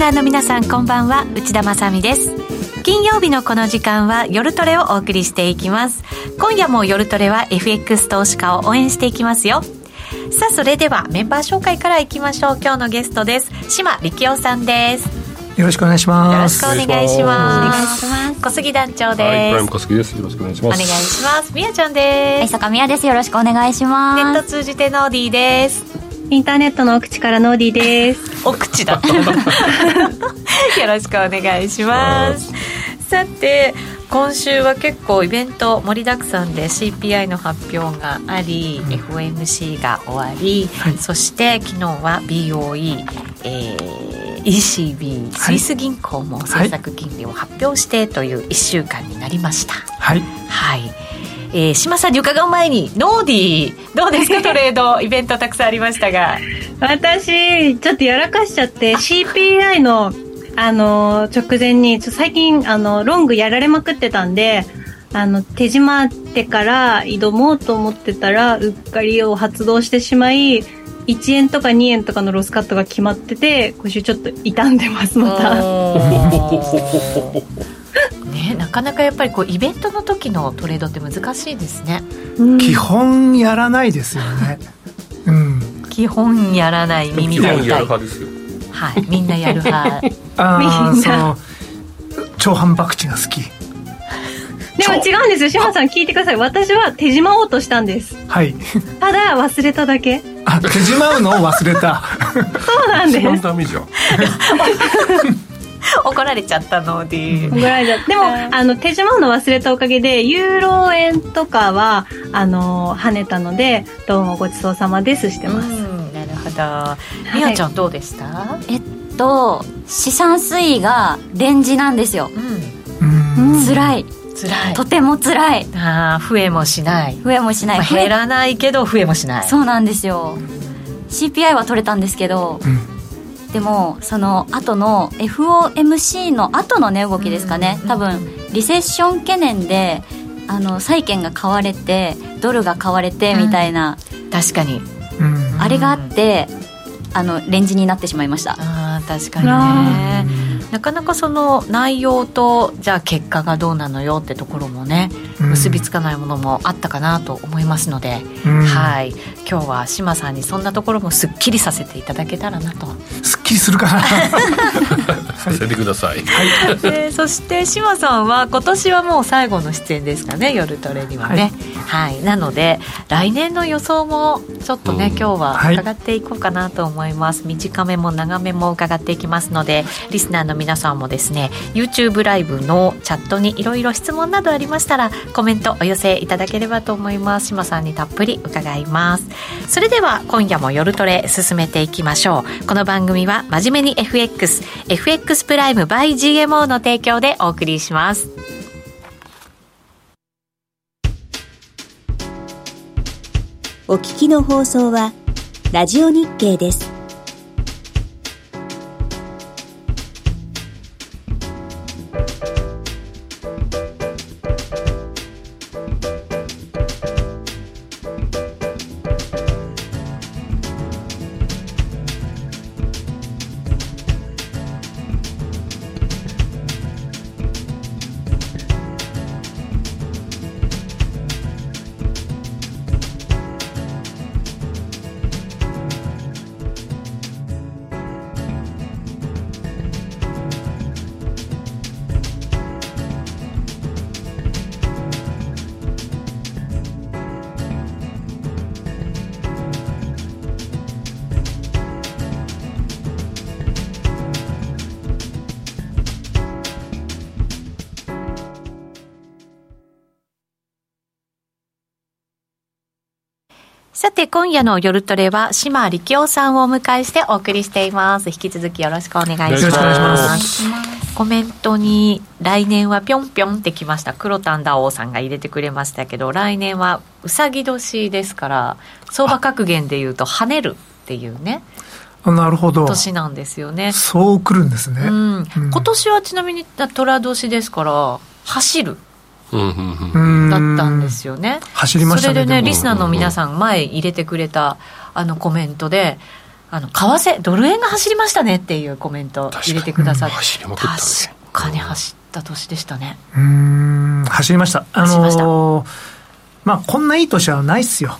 ナーの皆さんこんばんは。内田まさです。金曜日のこの時間は夜トレをお送りしていきます。今夜も夜トレは FX 投資家を応援していきますよ。さあそれではメンバー紹介からいきましょう。今日のゲストです。島力夫さんです。よろしくお願いします。よろしくお願いします。小杉団長です、はい、プライム小杉です。よろしくお願いします。お願いします。みやちゃんです。坂みやです。よろしくお願いします。ネット通じてノーディーですインターネットの奥地からノーディーです。奥地だ よろしくお願いします。さて今週は結構イベント盛りだくさんで CPI の発表があり、うん、FOMC が終わり、はい、そして昨日は BOE、えー、ECB スイス銀行も政策金利を発表してという1週間になりました。はい、はいえー、島さんに伺う前にノーディーどうですか？トレードイベントたくさんありましたが。私ちょっとやらかしちゃって CPI のあの、直前に、最近、あの、ロングやられまくってたんで、あの、手締まってから挑もうと思ってたら、うっかりを発動してしまい、1円とか2円とかのロスカットが決まってて、今週ちょっと傷んでます、また。ね、なかなかやっぱりこうイベントの時のトレードって難しいですね、うん、基本やらないですよね、うん、基本やらない耳が痛いはい、みんなやる派。ああその超反爆地が好き。でも違うんですよ。志麻さん聞いてください。私は手締まおうとしたんです。はい。ただ忘れただけ。あ手締まうのを忘れた。そうなんです。一番ダメじゃん怒られちゃったので。怒られちゃった。でもあの手締まうの忘れたおかげでユーロ円とかはあの跳ねたのでどうもごちそうさまですしてます。なるほど。みやちゃんどうでした、はい、えっと資産推移がレンジなんですよ、うん、辛い。辛い。とても辛い。ああ増えもしない。増えもしない、まあ、減らないけど増えもしない。そうなんですよ。CPI は取れたんですけど、うんでもその後の FOMC の後の値動きですかね、多分リセッション懸念であの債券が買われてドルが買われてみたいな、うん、確かに、あれがあってあのレンジになってしまいました。あ確かにねなかなかその内容とじゃあ結果がどうなのよってところもね、結びつかないものもあったかなと思いますので、うん、はい。今日は志麻さんにそんなところもすっきりさせていただけたらなと。すっきりするかな。させてください、はい。えー、そして志麻さんは今年はもう最後の出演ですかね夜トレにはね、はい、はい、なので来年の予想もちょっとね、うん、今日は伺っていこうかなと思います、はい、短めも長めも伺っていきますのでリスナーの皆さんもですね YouTube ライブのチャットにいろいろ質問などありましたらコメントお寄せいただければと思います。島さんにたっぷり伺います。それでは今夜も夜トレ進めていきましょう。この番組は真面目に FXFX プライム by GMO の提供でお送りします。お聞きの放送はラジオ日経です。さて、今夜の夜トレは、島力夫さんをお迎えしてお送りしています。引き続きよろしくお願いします。よろしくお願いします。コメントに、来年はぴょんぴょんってきました。黒丹ダオさんが入れてくれましたけど、来年はうさぎ年ですから、相場格言でいうと、跳ねるっていうね。なるほど年なんですよねそうくるんですね、うん、うん、今年はちなみに寅年ですから走るだったんですよね。走りましたね。それでね、リスナーの皆さん、前入れてくれたあのコメントで、あの為替ドル円が走りましたねっていうコメント入れてくださって。走りまくったね確かに走った年でした。ねうん走りました。あのーまあこんないい年はないっすよ。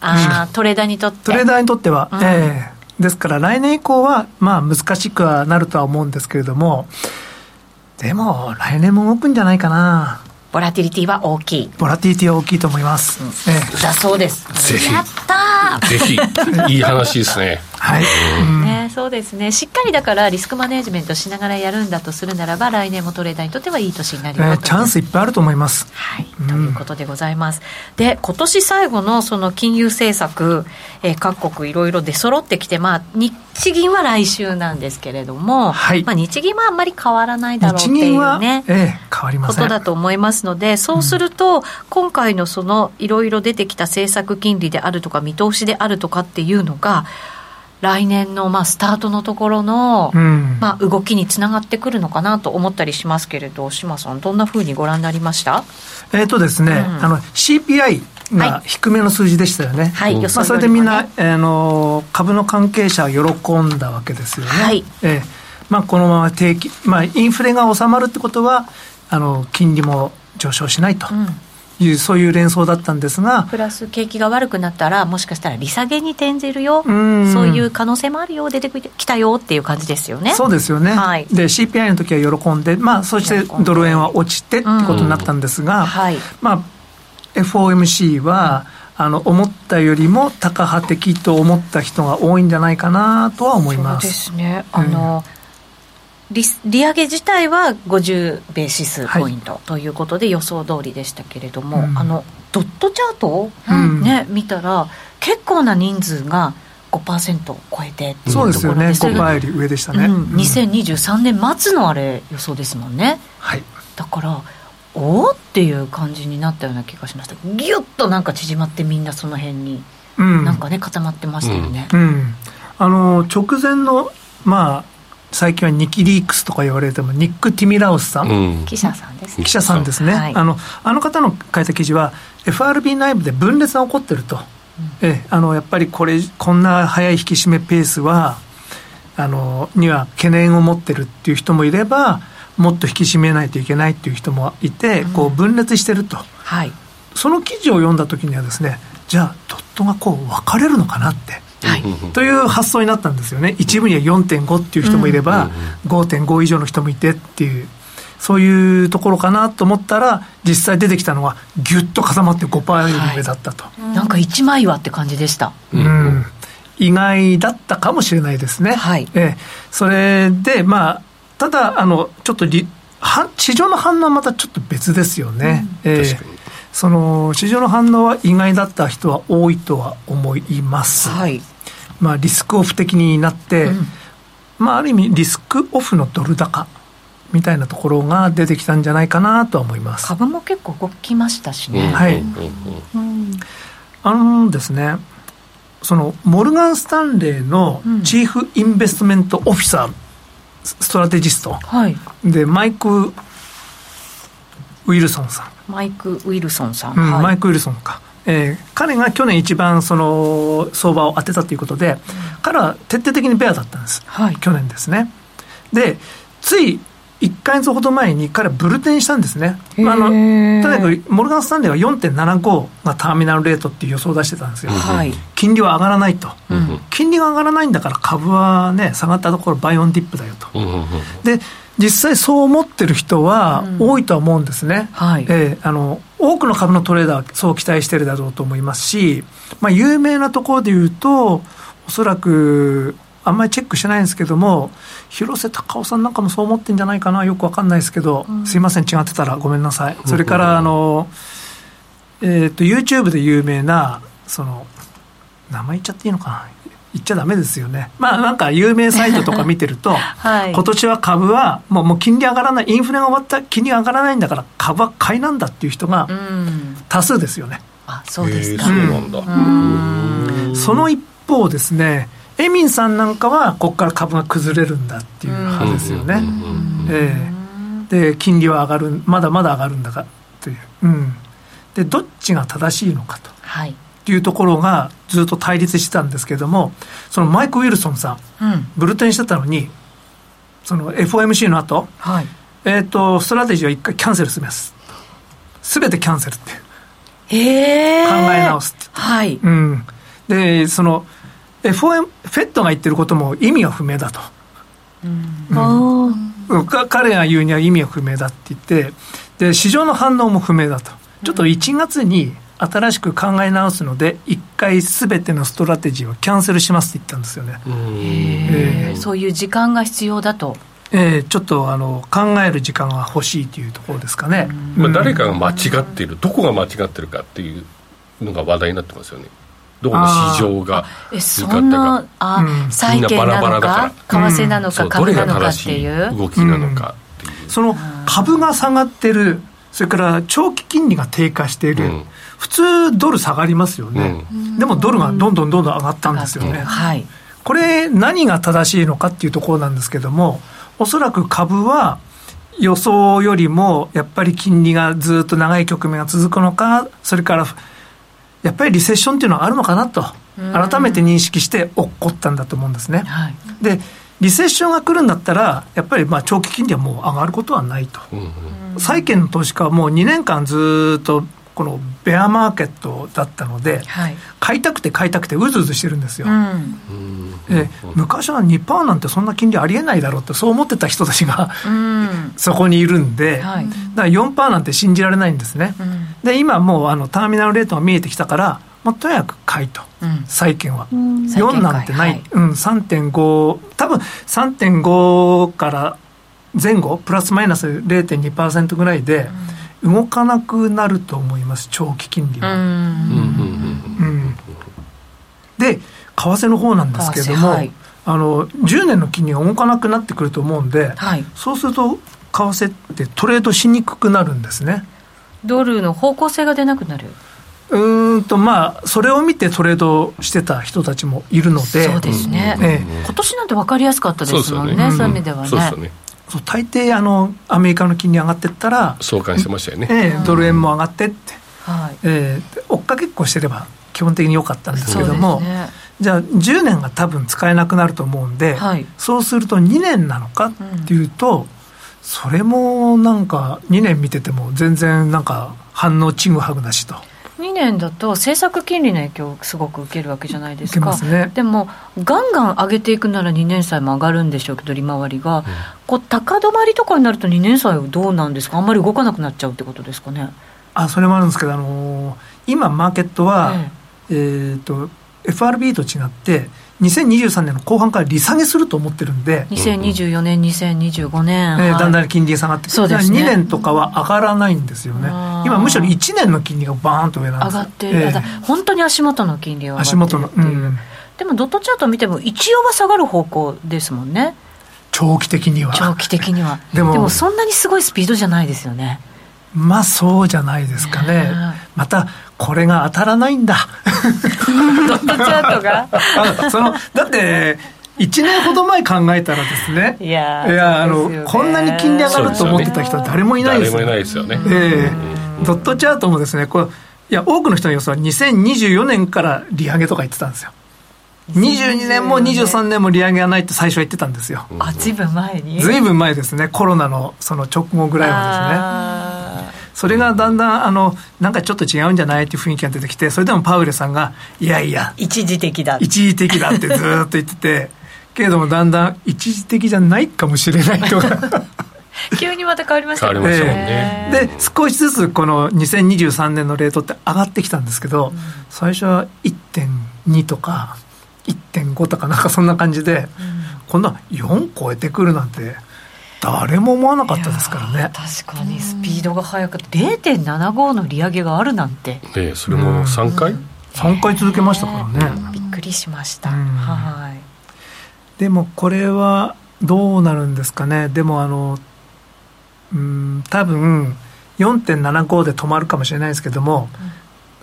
ああ、トレーダーにとって。トレーダーにとっては、うん。ええ。ですから来年以降はまあ難しくはなるとは思うんですけれども。でも来年も動くんじゃないかなボラティリティは大きい。ボラティリティは大きいと思います、ええ。だそうです。ぜひ。やったー。ぜひ。いい話ですね。はい、うそうですね。しっかりだからリスクマネジメントしながらやるんだとするならば来年もトレーダーにとってはいい年になるよと。ええチャンスいっぱいあると思います。はい、ということでございます。で、今年最後のその金融政策、えー各国いろいろ出揃ってきて、まあ、日銀は来週なんですけれども、はい。まあ、日銀はあんまり変わらないだろうってい日銀は、うね。ええ変わりまこせん。とだと思いますので、そうすると、今回のそのいろいろ出てきた政策金利であるとか、見通しであるとかっていうのが、来年のまあスタートのところの、うん。まあ、動きにつながってくるのかなと思ったりしますけれど、島さん、どんなふうにご覧になりました？えっ、とですね、うん。あの CPI が低めの数字でしたよね。はい、まあ、それでみんな、あの株の関係者は喜んだわけですよね。はい。ええまあ、このまま定期、まあ、インフレが収まるってことは、あの金利も上昇しないと。うんいう、そういう連想だったんですが、プラス景気が悪くなったらもしかしたら利下げに転じるよ。うん。そういう可能性もあるよ出てきたよっていう感じですよね。そうですよね、はい。で CPI の時は喜んで、まあ、そしてドル円は落ちてってことになったんですが、はい。まあ、FOMC は、あの思ったよりもタカ派的と思った人が多いんじゃないかなとは思いま。そうですすね。あの、利利上げ自体は50ベーシスポイントということで予想通りでしたけれども、うん。あのドットチャートを、うん。ね、見たら結構な人数が5%を超えてっていうそうですよね、ところ5%より上でしたね。うん、うん。2023年末のあれ予想ですもんね。はい。だからおおっていう感じになったような気がしました。ギュッとなんか縮まってみんなその辺にうん。なんかね固まってましたよね、うん、あの直前の、まあ、最近はニキリークスとか言われても、ニック・ティミラウスさん、うん。記者さんですね。記者さんですね、はい。あのあの方の書いた記事は、FRB 内部で分裂が起こってると、ええあのやっぱりこれ、こんな早い引き締めペースは、あのには懸念を持ってるっていう人もいれば、もっと引き締めないといけないっていう人もいて、こう分裂してると。はい。その記事を読んだ時にはですねじゃあドットがこう分かれるのかなって、はい。という発想になったんですよね。一部には4.5っていう人もいれば、5.5以上の人もいてっていうそういうところかなと思ったら実際出てきたのはギュッと固まって5%より上だったと、なんか一枚岩って感じでした。うん。意外だったかもしれないですね、はい。ええ。それでまあただあのちょっとりは市場の反応はまたちょっと別ですよね、ええ。確かに。その市場の反応は意外だった人は多いとは思います、はいまあ、リスクオフ的になって、うん。まあ、ある意味リスクオフのドル高みたいなところが出てきたんじゃないかなとは思います。株も結構動きましたしね、はい。うん。うん。うん。あのですねそのモルガン・スタンレーのチーフインベストメントオフィサー、ストラテジスト。はい。でマイク・ウィルソンさん。マイク・ウィルソンさん、うんはい。マイク・ウィルソンか、えー彼が去年一番その相場を当てたということで、彼は徹底的にベアだったんです、はい。去年ですね。でつい1か月ほど前に彼はブル転したんですね、まあ、あのとにかくモルガン・スタンレーは4.75がターミナルレートっていう予想を出してたんですよ、はい。金利は上がらないと、うん。金利が上がらないんだから株はね下がったところ buy on dip だよと、うんうんうん。で実際そう思ってる人は多いとは思うんですね、はい。えーあの多くの株のトレーダーはそう期待してるだろうと思いますし、まあ、有名なところで言うとおそらくあんまりチェックしてないんですけども広瀬隆夫さんなんかもそう思ってんじゃないかなよくわかんないですけど、すいません違ってたらごめんなさい。それからあの、えー、と YouTube で有名なその名前言っちゃっていいのかな言っちゃダメですよね。まあなんか有名サイトとか見てると、はい。今年は株はもうもう金利上がらないインフレが終わった金利が上がらないんだから株は買いなんだっていう人がうん。多数ですよね、あそうですか、そうなんだ。うん。その一方ですねエミンさんなんかはここから株が崩れるんだっていう派ですよね、ええ。で金利は上がるまだまだ上がるんだからという、うん、でどっちが正しいのかと。はいっていうところがずっと対立してたんですけれども、そのマイク・ウィルソンさん、うんブル転してたのに、その FOMC の後、はいえっ、と、ストラテジーを一回キャンセルします。すべてキャンセルって。へえ考え直すってはいうん。で、その、FOM、フェットが言ってることも意味は不明だと。おーうんか彼が言うには意味は不明だって言って、で、市場の反応も不明だと。ちょっと1月に新しく考え直すので、一回すべてのストラテジーをキャンセルしますって言ったんですよね。うん。えーそういう時間が必要だと。えーちょっとあの考える時間が欲しいというところですかね。まあ、うん誰かが間違っているどこが間違ってるかっていうのが話題になってますよね。どこの市場がえそ見方んながあ、うん。債券なのラだかか為替なのかそうどれ株なのかっが正しいていう動きなのかっていう、その株が下がってる、それから長期金利が低下している、うん普通ドル下がりますよね。でもドルがどんどんどんどん上がったんですよね。はいこれ何が正しいのかっていうところなんですけども、おそらく株は予想よりもやっぱり金利がずっと長い局面が続くのか、それからやっぱりリセッションっていうのはあるのかなと、改めて認識して起こったんだと思うんですね。はいで、リセッションが来るんだったら、やっぱりまあ長期金利はもう上がることはないと。うんうん債券の投資家はもう2年間ずっとこのベアマーケットだったので、はい。買いたくて買いたくてうずうずしてるんですよ。うん。うん。え昔は2%なんてそんな金利ありえないだろうってそう思ってた人たちがうん。そこにいるんで、はい。だから4%なんて信じられないんですね。うん。で、今もうあのターミナルレートが見えてきたから、もうとにかく買いと、うん。債券は。債券買い4なんてない、はい。うん、3.5、多分3.5から前後、プラスマイナス0.2%ぐらいで、動かなくなると思います、長期金利は。うん。うんうんうんで、為替の方なんですけれども、はい。あの10年の金利が動かなくなってくると思うんで、はい。そうすると、為替ってトレードしにくくなるんですね。ドルの方向性が出なくなる。うーんと、まあ、それを見てトレードしてた人たちもいるので、そうですね、え今年なんて分かりやすかったですもんねそうですよね。そういう意味ではねそう大抵あの、アメリカの金利上がってったら、相関してましたよね、ええドル円も上がってって、はい。ええ追っかけっこしてれば基本的に良かったんですけども、ね。じゃあ10年が多分使えなくなると思うんで、はい。そうすると2年なのかっていうと、それもなんか2年見てても全然なんか反応ちぐはぐなしと。2年だと政策金利の影響をすごく受けるわけじゃないですか。ね。でもガンガン上げていくなら2年債も上がるんでしょうけど利回りが、こう高止まりとかになると2年債はどうなんですか？あんまり動かなくなっちゃうってことですかね。あそれもあるんですけど、あのー今マーケットは、ええ。ー、と FRB と違って2023年の後半から利下げすると思ってるんで、え2024年2025年、えーはい。だんだん金利が下がってくそうですね。2年とかは上がらないんですよね。今むしろ1年の金利がバーンと上なんです上がってる、ええ。あだ本当に足元の金利は上足元の、うん、でもドットチャート見ても一応は下がる方向ですもんね。長期的には。長期的には。でもそんなにすごいスピードじゃないですよね。まあそうじゃないですかね。ねまたこれが当たらないんだ。ドットチャートが？あそのだって1年ほど前考えたらですね。いやいやあのこんなに金利上がると思ってた人は誰もいないですよ誰もいないですよね、ええドットチャートもですねこういや多くの人の予想は2024年から利上げとか言ってたんですよ。22年も23年も利上げがないって最初は言ってたんですよ。あずいぶん前に？ずいぶん前ですね。コロナのその直後ぐらいはですね。あそれがだんだんあのなんかちょっと違うんじゃないっていう雰囲気が出てきてそれでもパウエルさんがいやいやー一時的だ。一時的だってずーっと言っててけれどもだんだん一時的じゃないかもしれないとか。急にまた変わりましたよ変わりましたもんね。で少しずつこの2023年のレートって上がってきたんですけど、最初は1.2とか1.5とかなんかそんな感じで、今度は4超えてくるなんて誰も思わなかったですからね。確かにスピードが速くて0.75の利上げがあるなんて。ねそれも3回、3回続けましたからね、びっくりしました、うん。はい。でもこれはどうなるんですかね。でもあのうん多分4.75で止まるかもしれないですけども、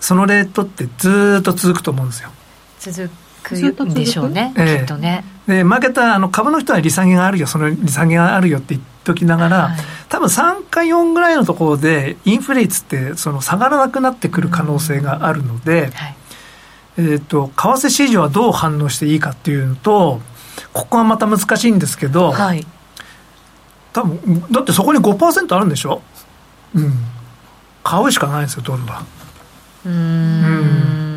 そのレートってずーっと続くと思うんですよ。続くんでしょうね、ええ。きっとねでマーケットはあの株の人は利下げがあるよその利下げがあるよって言っときながら、はい。多分3か4ぐらいのところでインフレ率ってその下がらなくなってくる可能性があるので、はい。えーと、為替市場はどう反応していいかっていうのと、ここはまた難しいんですけど、はい、多分だってそこに5%あるんでしょ、うん、買うしかないんですよ、ドルは。うん。うん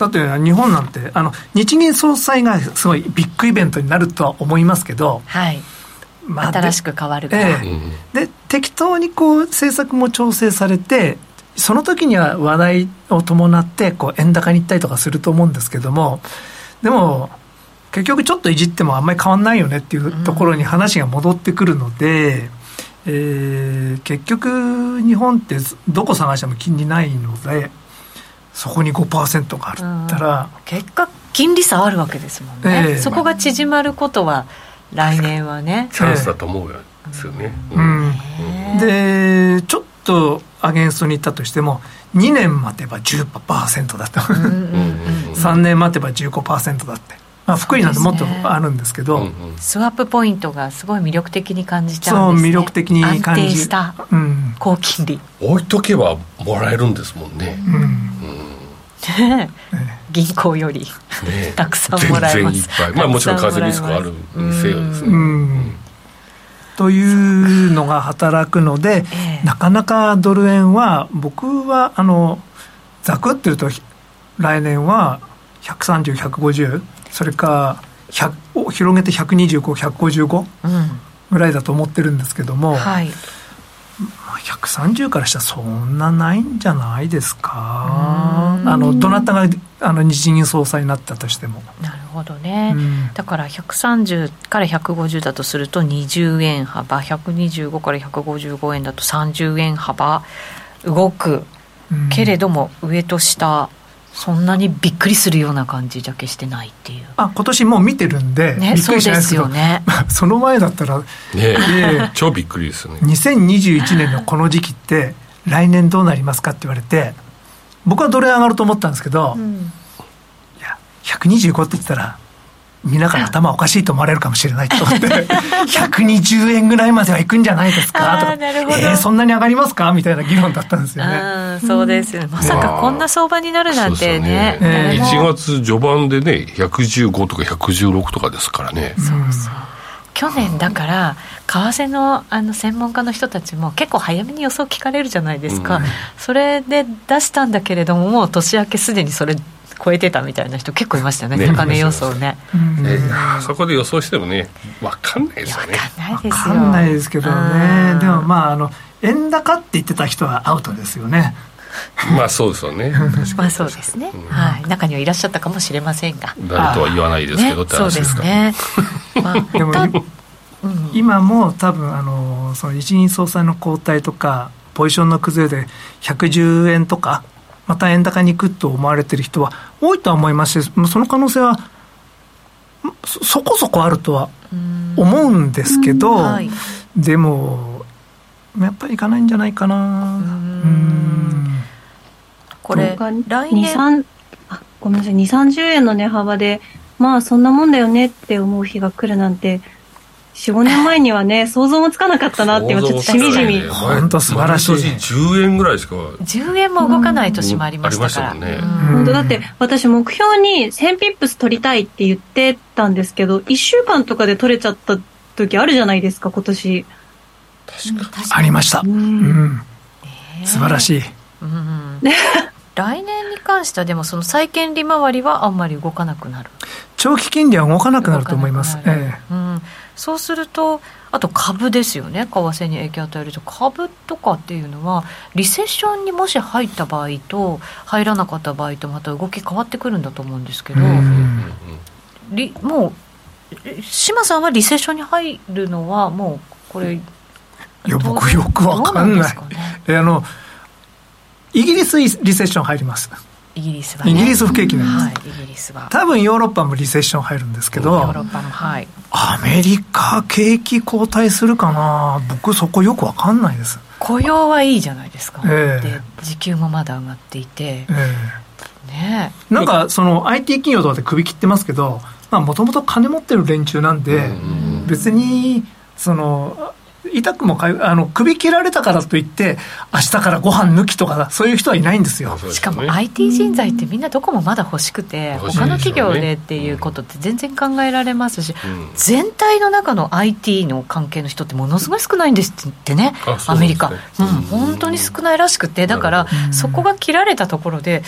だって日本なんてあの日銀総裁がすごいビッグイベントになるとは思いますけど、はい。まあ、新しく変わるか。ら、ええ、で適当にこう政策も調整されてその時には話題を伴ってこう円高に行ったりとかすると思うんですけどもでも結局ちょっといじってもあんまり変わんないよねっていうところに話が戻ってくるので、うん、えー、結局日本ってどこ探しても金利ないのでそこに5%があったら、うん、結果金利差あるわけですもんね、えー、そこが縮まることは来年はね。チャンスだと思うんですよね、うん、でちょっとアゲンストに行ったとしても2年待てば10%だった3年待てば15%だってまあ、福井なんてもっとあるんですけど、ねうんうん、スワップポイントがすごい魅力的に感じちゃうんです、ね、そう魅力的に感じ安定した高金利、うん、置いとけばもらえるんですもんね、うん。うん、銀行より、ね、たくさんもらえます。まあもちろん風邪リスクあるにせよですね、うん。というのが働くので、えー、なかなかドル円は僕はあのざくっていうと来年は130、150それか広げて125、155ぐらいだと思ってるんですけども、うんはい、130からしたらそんなないんじゃないですか、あのどなたがあの日銀総裁になったとしても。なるほどね、うん、だから130から150だとすると20円幅、125から155円だと30円幅。動く、けれども、上と下、そんなにびっくりするような感じじゃ決してないっていう。あ今年もう見てるんで、ね、びっくりしないですけど、ね、その前だったら、ね、超びっくりですよね。2021年のこの時期って来年どうなりますかって言われて僕はどれ上がると思ったんですけど、うん、いや125って言ったらみんなから頭おかしいと思われるかもしれないと思って 120円ぐらいまではいくんじゃないですか？とかえー、そんなに上がりますか？みたいな議論だったんですよね。そうです。よ、まさかこんな相場になるなんてね,、まあ、ね。1月序盤でね115とか116とかですからね。そうそう。去年だから為替のあの専門家の人たちも結構早めに予想聞かれるじゃないですか、うん、それで出したんだけれどももう年明けすでにそれ超えてたみたいな人結構いましたね。ね高値予想ね、えそこで予想してもね分かんないですよね。分かんないですけどね。でもまああの円高って言ってた人はアウトですよね。まあそうですよね。まあそうですね、はい。中にはいらっしゃったかもしれませんが。誰とは言わないですけどって話ですか。ね、そうですね。まあ、でも、うん、今も多分あのその日銀総裁の交代とかポジションの崩れで110円とかまた円高に行くと思われてる人は多いとは思いますし、その可能性はそこそこあるとは思うんですけど、はい、でも、やっぱりいかないんじゃないかな。うん。これ、来年？あごめんなさい、2、30円の値幅で、まあそんなもんだよねって思う日が来るなんて、4、5年前にはね、想像もつかなかったなって今ちょっとしみじみ。本当素晴らしい。10円ぐらいしか。10円も動かない年もありましたから。うんね、本当だって私目標に1000ピップス取りたいって言ってたんですけど、1週間とかで取れちゃった時あるじゃないですか、今年。確かに。ありました。うん。素晴らしい。うん来年に関してはでもその債券利回りはあんまり動かなくなる長期金利は動かなくなると思います、ええ、うん、そうするとあと株ですよね。為替に影響を与えると。株とかっていうのはリセッションにもし入った場合と入らなかった場合とまた動き変わってくるんだと思うんですけど、りもう島さんはリセッションに入るのはもうこれいや僕よくわかんない、ね、あのイギリスリセッション入りますイギリスは、ね、イギリス不景気なんです、はい、イギリスは。多分ヨーロッパもリセッション入るんですけどヨーロッパもはい。アメリカ景気後退するかな？僕そこよくわかんないです。雇用はいいじゃないですか、えー、で時給もまだ上がっていて、えー、ね。なんかその IT 企業とかで首切ってますけどもともと金持ってる連中なんで別にその痛くもかゆあの首切られたからといって明日からご飯抜きとかそういう人はいないんですよ。しかも IT 人材ってみんなどこもまだ欲しくて、他の企業でっていうことって全然考えられますし、全体の中の IT の関係の人ってものすごい少ないんですってねアメリカ、うん、本当に少ないらしくてだからそこが切られたところで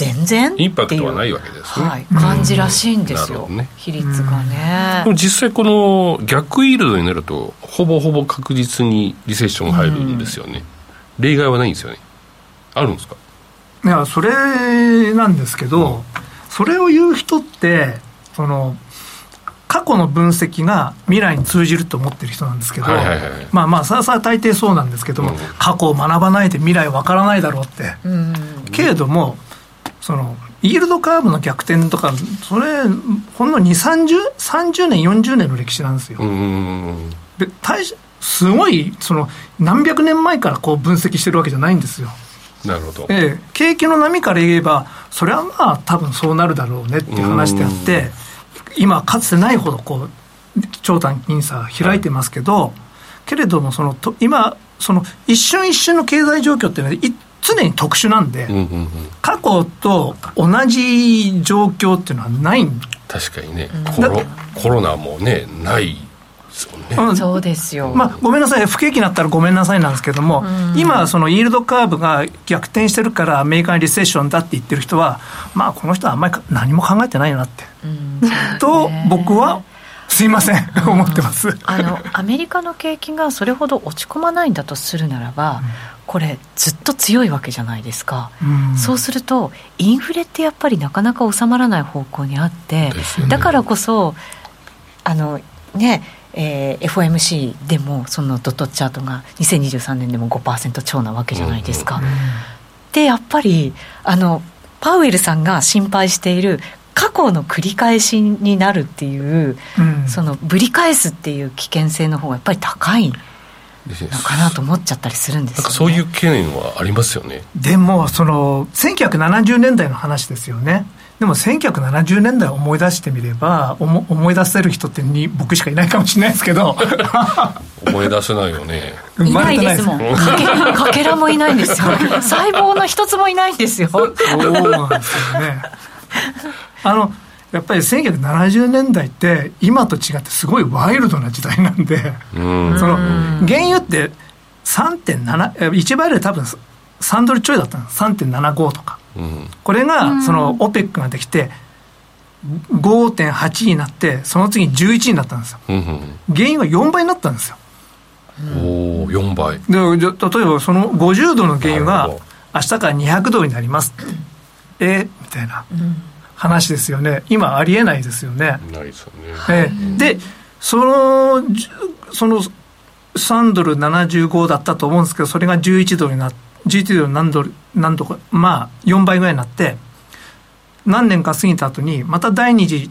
全然？インパクトはないわけですね、はい、感じらしいんですよ、ね、比率がね、でも実際この逆イールドになるとほぼほぼ確実にリセッション入るんですよね、例外はないんですよね。あるんですか？いやそれなんですけど、うん、それを言う人ってその過去の分析が未来に通じると思ってる人なんですけど、はいはいはい、まあまあさあさあ大抵そうなんですけども、うん、過去を学ばないで未来わからないだろうって、うん、けれどもそのイールドカーブの逆転とかそれほんの2 3 0 30年40年の歴史なんですよ。で大すごいその何百年前からこう分析してるわけじゃないんですよ。なるほど、ええ、景気の波から言えばそれはまあ多分そうなるだろうねっていう話であって今かつてないほどこう長短金差開いてますけど、はい、けれどもそのと今その一瞬一瞬の経済状況っていうのは常に特殊なんで、うんうんうん、過去と同じ状況っていうのはない確かにね、コロコロナもねないね、そうですよ、まあ、ごめんなさい、不景気になったらごめんなさいなんですけども、うん、今、そのイールドカーブが逆転してるから、アメリカンリセッションだって言ってる人は、まあ、この人はあんまり何も考えてないよなって、うん、と、僕はすいません、思ってます。あのアメリカの景気がそれほど落ち込まないんだとするならば、これずっと強いわけじゃないですか、うん、そうするとインフレってやっぱりなかなか収まらない方向にあって、ね、だからこそあのねえー、FOMC でもそのドットチャートが2023年でも5%超なわけじゃないですか。うん、でやっぱりあのパウエルさんが心配している過去の繰り返しになるっていう、うん、そのぶり返すっていう危険性の方がやっぱり高い。のかなと思っちゃったりするんです、ね、そういう懸念はありますよね。でもその1970年代の話ですよね。でも1970年代を思い出してみれば思思い出せる人ってに僕しかいないかもしれないですけど。思い出せないよね。いないですもん。かけらもいないんですよ。細胞の一つもいないんですよ。そうなんですよね。あのやっぱり1970年代って今と違ってすごいワイルドな時代なんで、うん、その原油って3.7 1バレル多分3ドルちょいだったんです3.75とか、うん、これがその OPEC ができて5.8になってその次に11になったんですよ、うん、原油が4倍になったんですよ。おお4倍で例えばその50度の原油が明日から200度になります。え？みたいな、話ですよね。今ありえないですよね。ないですよね、えー、でそのその3ドル75だったと思うんですけどそれが11ドルになって GT ドル何ドル何とかまあ4倍ぐらいになって何年か過ぎた後にまた第二次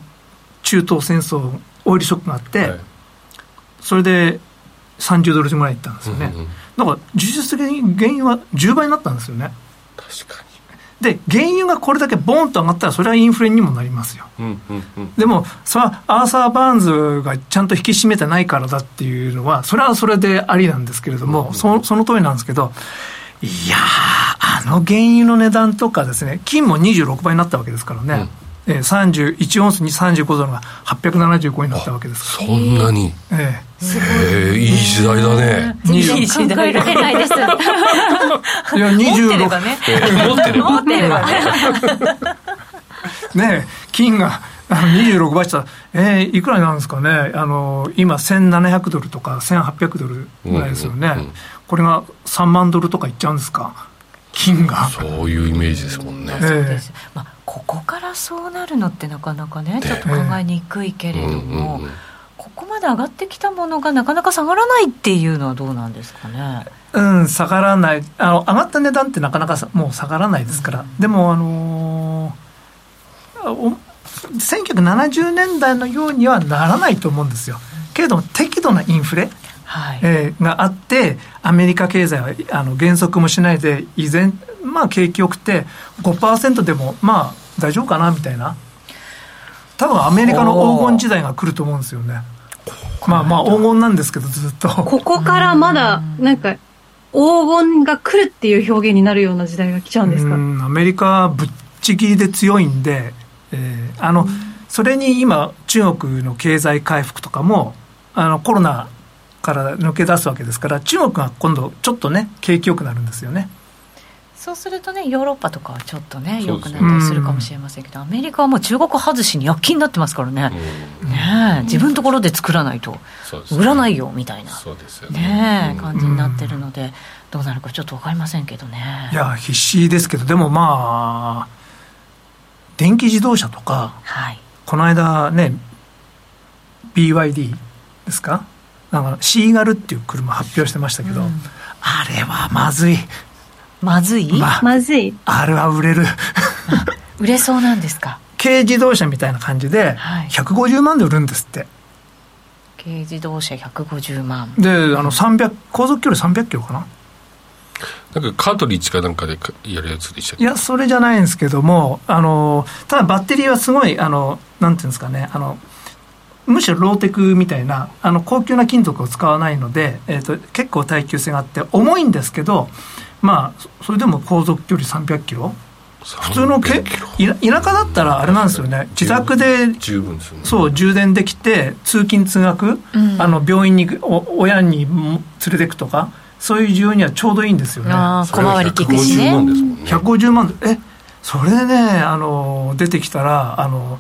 中東戦争オイルショックがあって、はい、それで30ドルぐらいいったんですよね、うんうん、だから事実的に原油は10倍になったんですよね。確かにで原油がこれだけボーンと上がったらそれはインフレにもなりますよ、うんうんうん、でもそれはアーサー・バーンズがちゃんと引き締めてないからだっていうのはそれはそれでありなんですけれども、うん。うん、そその通りなんですけどいやあの原油の値段とかですね、金も26倍になったわけですからね。うん、えー、31オンスに35ドルが875になったわけですそんなに？ええ。ー、いい時代だね。いい時代られないです。いや、26。持ってればね。持ってればね。ね金が26倍した。ら、えー、いくらなんですかね、あの今、1700ドルとか1800ドルぐらいですよね、うんうんうん、これが3万ドルとかいっちゃうんですか？金が。そういうイメージですもんね、そうです、まあ、ここからそうなるのってなかなかねちょっと考えにくいけれども、うんうんうん、ここまで上がってきたものがなかなか下がらないっていうのはどうなんですかね。うん下がらない。あの上がった値段ってなかなかもう下がらないですから、うん、でもあのー、1970年代のようにはならないと思うんですよ。けれども適度なインフレはい、えー、があってアメリカ経済はあの減速もしないで依然まあ景気よくて5%でもまあ大丈夫かなみたいな。多分アメリカの黄金時代が来ると思うんですよねまあまあ黄金なんですけどずっと。ここからまだなんか黄金が来るっていう表現になるような時代が来ちゃうんですか？アメリカはぶっちぎりで強いんで、えー、あの、それに今中国の経済回復とかもあのコロナから抜け出すわけですから中国が今度ちょっとね景気よくなるんですよねそうするとねヨーロッパとかはちょっとね良くなったりするかもしれませんけど、アメリカはもう中国外しに躍起になってますからね,、ね自分のところで作らないと売らないよみたいな。ね。感じになってるので、どうなるかちょっと分かりませんけどね。いや必死ですけどでもまあ電気自動車とか、はい、この間ね BYD ですか？なんかシーガルっていう車発表してましたけど、うん、あれはまずいまずい、ままずい。あれは売れる。売れそうなんですか？軽自動車みたいな感じで150万で売るんですって、軽自動車150万。であの300航続距離300キロかな？なんかカートリッジかなんかでやるやつでしたいやそれじゃないんですけどもあのただバッテリーはすごいあのなんていうんですかねあのむしろローテクみたいなあの高級な金属を使わないので、えーと、結構耐久性があって重いんですけどまあそれでも航続距離300キロ。普通のけ田舎だったらあれなんですよね。自宅で十分ですよ、ね、そう充電できて通勤通学、うん、あの病院にお親に連れてくとかそういう需要にはちょうどいいんですよね。あ小回り利くしね。150万えそれでねあの出てきたらあの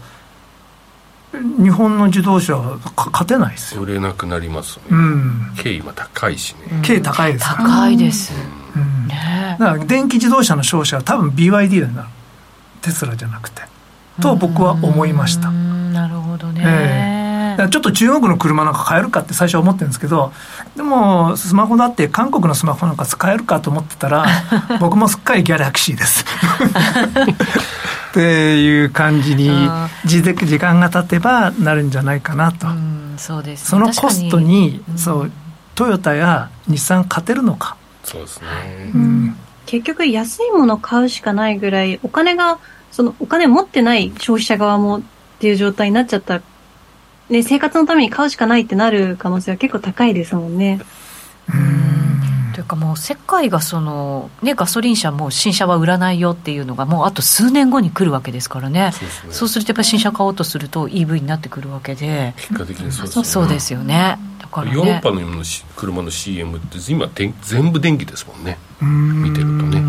日本の自動車は勝てないですよ。売れなくなりますね、うん、軽今高いしね。軽高いです。から高いです、うん、ね、だから電気自動車の商社は多分 BYD になるテスラじゃなくてと僕は思いました。なるほどね、えーちょっと中国の車なんか買えるかって最初思ってるんですけど、でもスマホだって韓国のスマホなんか使えるかと思ってたら、僕もすっかりギャラクシーです。っていう感じに時間が経てばなるんじゃないかなと。そうです、ね、そのコストに、そうトヨタや日産勝てるのか。そうですね。うん、結局安いもの買うしかないぐらいお金がそのお金持ってない消費者側もっていう状態になっちゃったね、生活のために買うしかないってなる可能性は結構高いですもんね。うんというかもう世界がその、ね、ガソリン車も新車は売らないよっていうのがもうあと数年後に来るわけですからね。そう、ね,、するとやっぱり新車買おうとすると EV になってくるわけで。結果的にそうですね。そうですよね。だから、ね、ヨーロッパの車の CM って今全部電気ですもんね。見てるとね。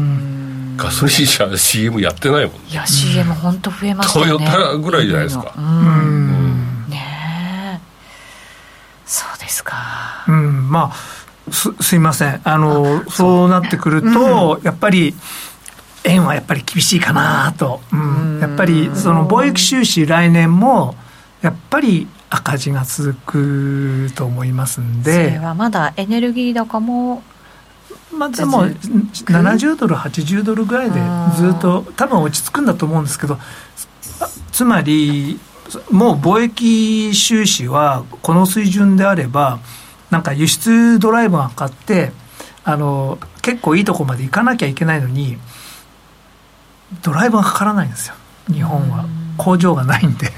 ガソリン車 CM やってないもんね。いや CM 本当増えましたね。トヨタぐらいじゃないですか。うん。そうですか。うん、まあ、す、すいません。あの、そうなってくると、うん、やっぱり、円はやっぱり厳しいかなと。うん。やっぱり、その貿易収支来年も、やっぱり赤字が続くと思いますんで。それはまだエネルギー高もまあ、でも70ドル80ドルぐらいでずっと多分落ち着くんだと思うんですけどつまりもう貿易収支はこの水準であれば、なんか輸出ドライブがかかって、あの結構いいとこまで行かなきゃいけないのに、ドライブがかからないんですよ、日本は。工場がないんで。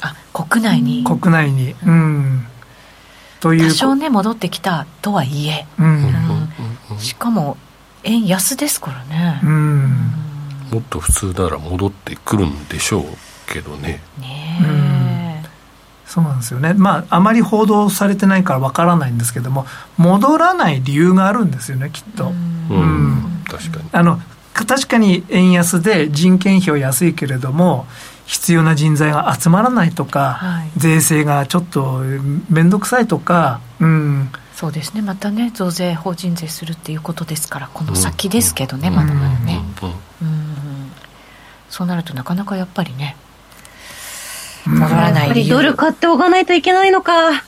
あ国内に？国内に。うん。という。多少ね、戻ってきたとはいえ。うん。うん、しかも、円安ですからね。うん。もっと普通なら戻ってくるんでしょうけどね。ねそうなんですよね、まあ、あまり報道されてないからわからないんですけども、戻らない理由があるんですよね、きっと。うん、確かに。あの確かに円安で人件費は安いけれども、必要な人材が集まらないとか、はい、税制がちょっと面倒くさいとか、うん、そうですね、またね、増税、法人税するっていうことですから、この先ですけどね、うん、まだまだね、うん、そうなるとなかなかやっぱりね、戻らないやっぱりドル買っておかないといけないのか。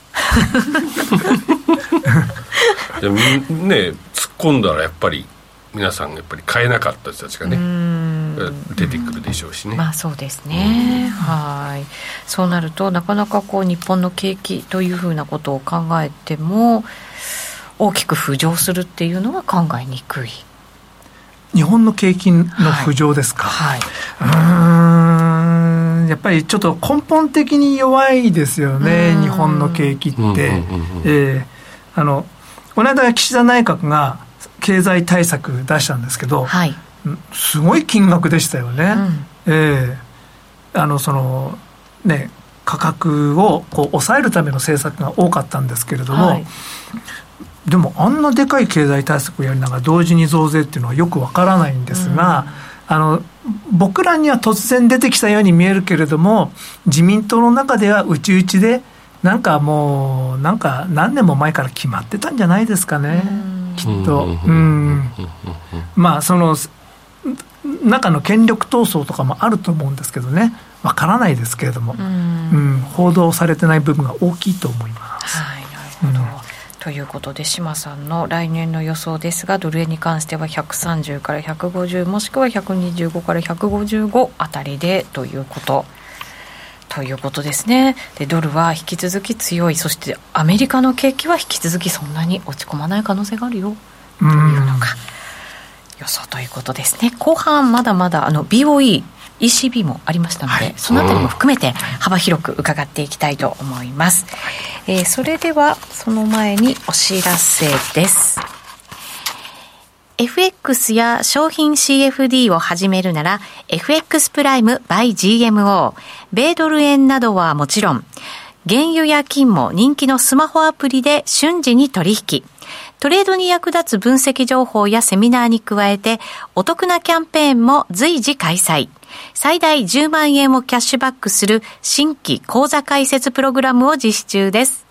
でもね突っ込んだらやっぱり皆さんやっぱり買えなかった人たちがね出てくるでしょうしね。まあそうですね。はい。そうなるとなかなかこう日本の景気というふうなことを考えても大きく浮上するっていうのは考えにくい日本の景気の浮上ですか、はい、はい、うん。やっぱりちょっと根本的に弱いですよね、日本の景気って。えあのこの間、岸田内閣が経済対策出したんですけど、はい、すごい金額でしたよね。うん、えー、あのそのね価格をこう抑えるための政策が多かったんですけれども、はい、でもあんなでかい経済対策をやりながら同時に増税っていうのはよくわからないんですが、うん、あの僕らには突然出てきたように見えるけれども自民党の中では内々でなんかもうなんか何年も前から決まってたんじゃないですかね、きっと。うん。まあその中の権力闘争とかもあると思うんですけどね。わからないですけれども、うん、報道されてない部分が大きいと思います。はいということで島さんの来年の予想ですがドル円に関しては130から150もしくは125から155あたりでということ。ということですね。でドルは引き続き強い。そしてアメリカの景気は引き続きそんなに落ち込まない可能性があるよ。というのが予想ということですね。後半まだまだあの BOE ECB もありましたので、はい、そのあたりも含めて幅広く伺っていきたいと思います、えー、それではその前にお知らせです。FX や商品 CFD を始めるなら FX プライム by GMO 米ドル円などはもちろん原油や金も人気のスマホアプリで瞬時に取引トレードに役立つ分析情報やセミナーに加えて、お得なキャンペーンも随時開催。最大10万円をキャッシュバックする新規講座開設プログラムを実施中です。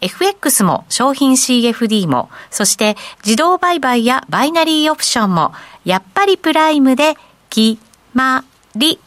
FX も商品 CFD も、そして自動売買やバイナリーオプションも、やっぱりプライムで決まり。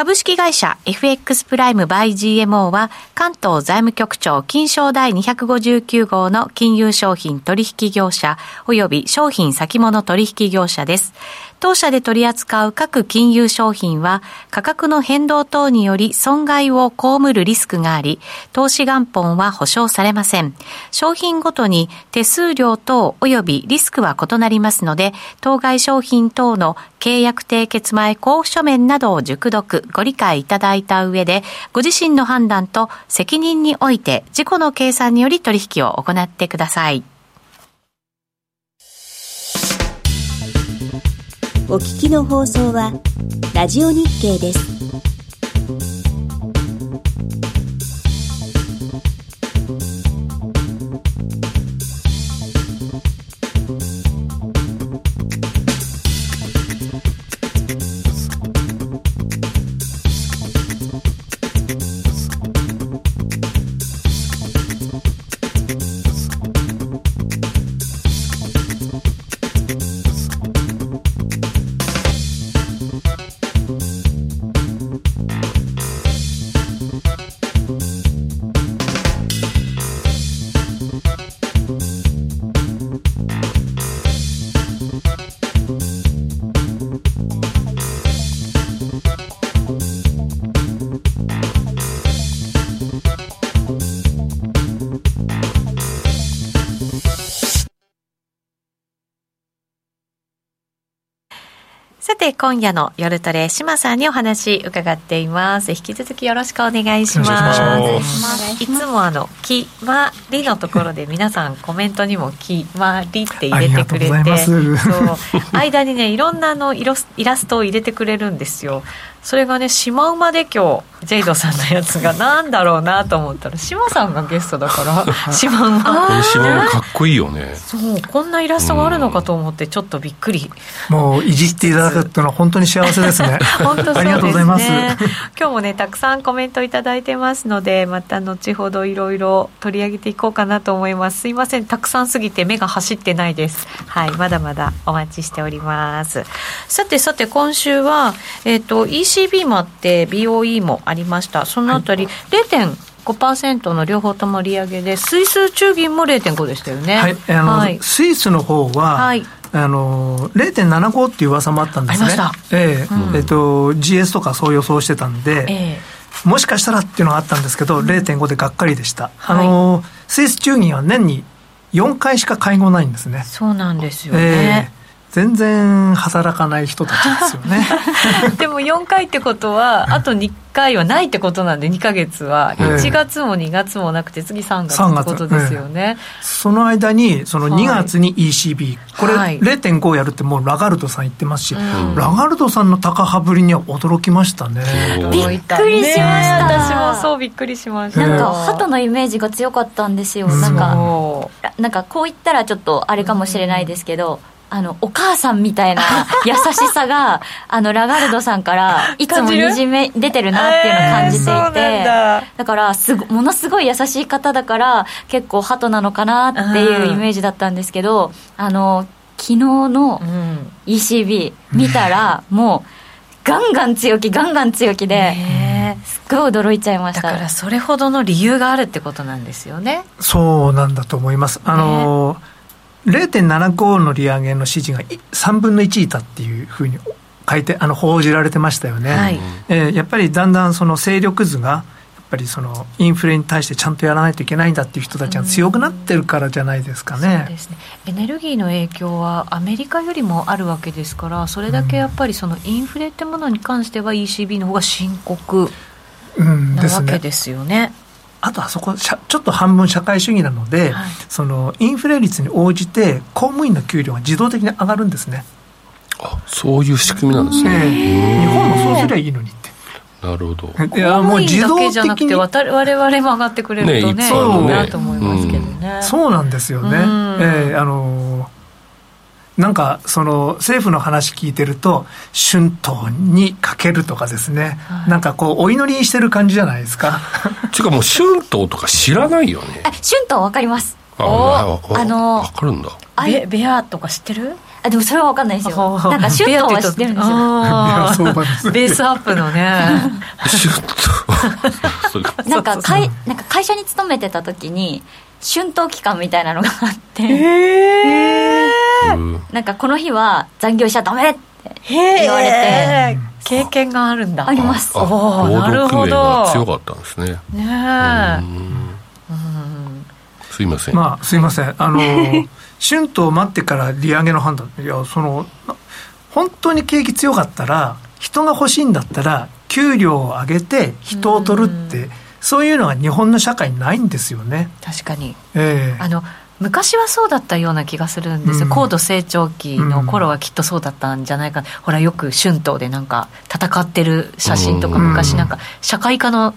株式会社 FX プライムバイ GMO は関東財務局長金賞第259号の金融商品取引業者及び商品先物取引業者です。当社で取り扱う各金融商品は価格の変動等により損害を被るリスクがあり、投資元本は保証されません。商品ごとに手数料等及びリスクは異なりますので、当該商品等の契約締結前交付書面などを熟読、ご理解いただいた上で、ご自身の判断と責任において自己の計算により取引を行ってください。お聞きの放送はラジオ日経です。て今夜の夜トレ島さんにお話伺っています。引き続きよろしくお願いします。いつもあの「決まり」のところで皆さんコメントにも「決まり」って入れてくれてそう。間にねいろんなのイラストを入れてくれるんですよそれがねシマウマで今日ジェイドさんのやつが なんだろうなと思ったらシマさんがゲストだから シマウマ。これシマウマかっこいいよね。そうこんなイラストがあるのかと思ってちょっとびっくり。もういじっていただくっていうのは本当に幸せですね。本当そうですね。ありがとうございます。今日もねたくさんコメント頂いてますのでまた後ほどいろいろ取り上げていこうかなと思います。すいません。たくさんすぎて目が走ってないです。はいまだまだお待ちしております。さてさて今週はえっ、ー、と EC ECB もあって BOE もありました。そのあたり、はい、0.5%の両方とも利上げでスイス中銀も0.5でしたよね、はい。あの、はい、スイスの方は、はい。あの0.75っていう噂もあったんですね。ええ。うん、えっと GS とかそう予想してたんで、えー、もしかしたらっていうのがあったんですけど、0.5でがっかりでした。はい、あのスイス中銀は年に4回しか会合ないんですね。そうなんですよね。えー全然働かない人たちですよね。でも4回ってことはあと2回はないってことなんで2か月は。1月も2月もなくて次3月ってことですよね、その間にその2月に ECB、これ0.5やるってもうラガルドさん言ってますし、ラガルドさんの高羽振りには驚きましたね。びっくりしました、私もそうびっくりしました。なんか鳩のイメージが強かったんですよ。なんかなんかこう言ったらちょっとあれかもしれないですけど、あの、お母さんみたいな 優しさが、あの、ラガルドさんからいつもにじめ出てるなっていうのを感じていて、えー、だ。だからすご、ものすごい優しい方だから、結構ハトなのかなっていうイメージだったんですけど、あの、昨日の ECB 見たら、もう、ガンガン強気、ガンガン強気で、すっごい驚いちゃいました。だからそれほどの理由があるってことなんですよね。そうなんだと思います。あの、ね0.75の利上げの指示が3分の1いたっていうふうに書いてあの報じられてましたよね、はい、えー、やっぱりだんだんその勢力図がやっぱりそのインフレに対してちゃんとやらないといけないんだっていう人たちが強くなってるからじゃないですかね。そうですね。エネルギーの影響はアメリカよりもあるわけですからそれだけやっぱりそのインフレってものに関しては ECB の方が深刻なわけですよね。うんあとあそこちょっと半分社会主義なので、はい、そのインフレ率に応じて公務員の給料が自動的に上がるんですね。あそういう仕組みなんですね、日本もそうすりゃいいのにって。なるほど。いやもう自動的に。我々も上がってくれるとねねそうなと思いますけどね、うん、そうなんですよね、えー、あのーなんかその政府の話聞いてると春闘にかけるとかですね、はい、なんかこうお祈りしてる感じじゃないですか。ちゅうかもう春闘とか知らないよね。春闘わかります。ああの分かるんだ。ベベアとか知ってる？あでもそれは分かんないですよ。なんか春闘は知ってるんですよ。ベースアップのね。春闘。なんか会なんか会社に勤めてた時に。春闘期間みたいなのがあってへえなんかこの日は残業しちゃダメって言われて。経験があるんだ。あります。おなるほど。強かったんですね。ねえ。すいません。まあすいません。あの 春闘を待ってから利上げの判断。いやその本当に景気強かったら人が欲しいんだったら給料を上げて人を取るってそういうのが日本の社会にないんですよね。確かに、えー、あの昔はそうだったような気がするんですよ、うん、高度成長期の頃はきっとそうだったんじゃないか、うん、ほらよく春闘でなんか戦ってる写真とか昔なんか社会科の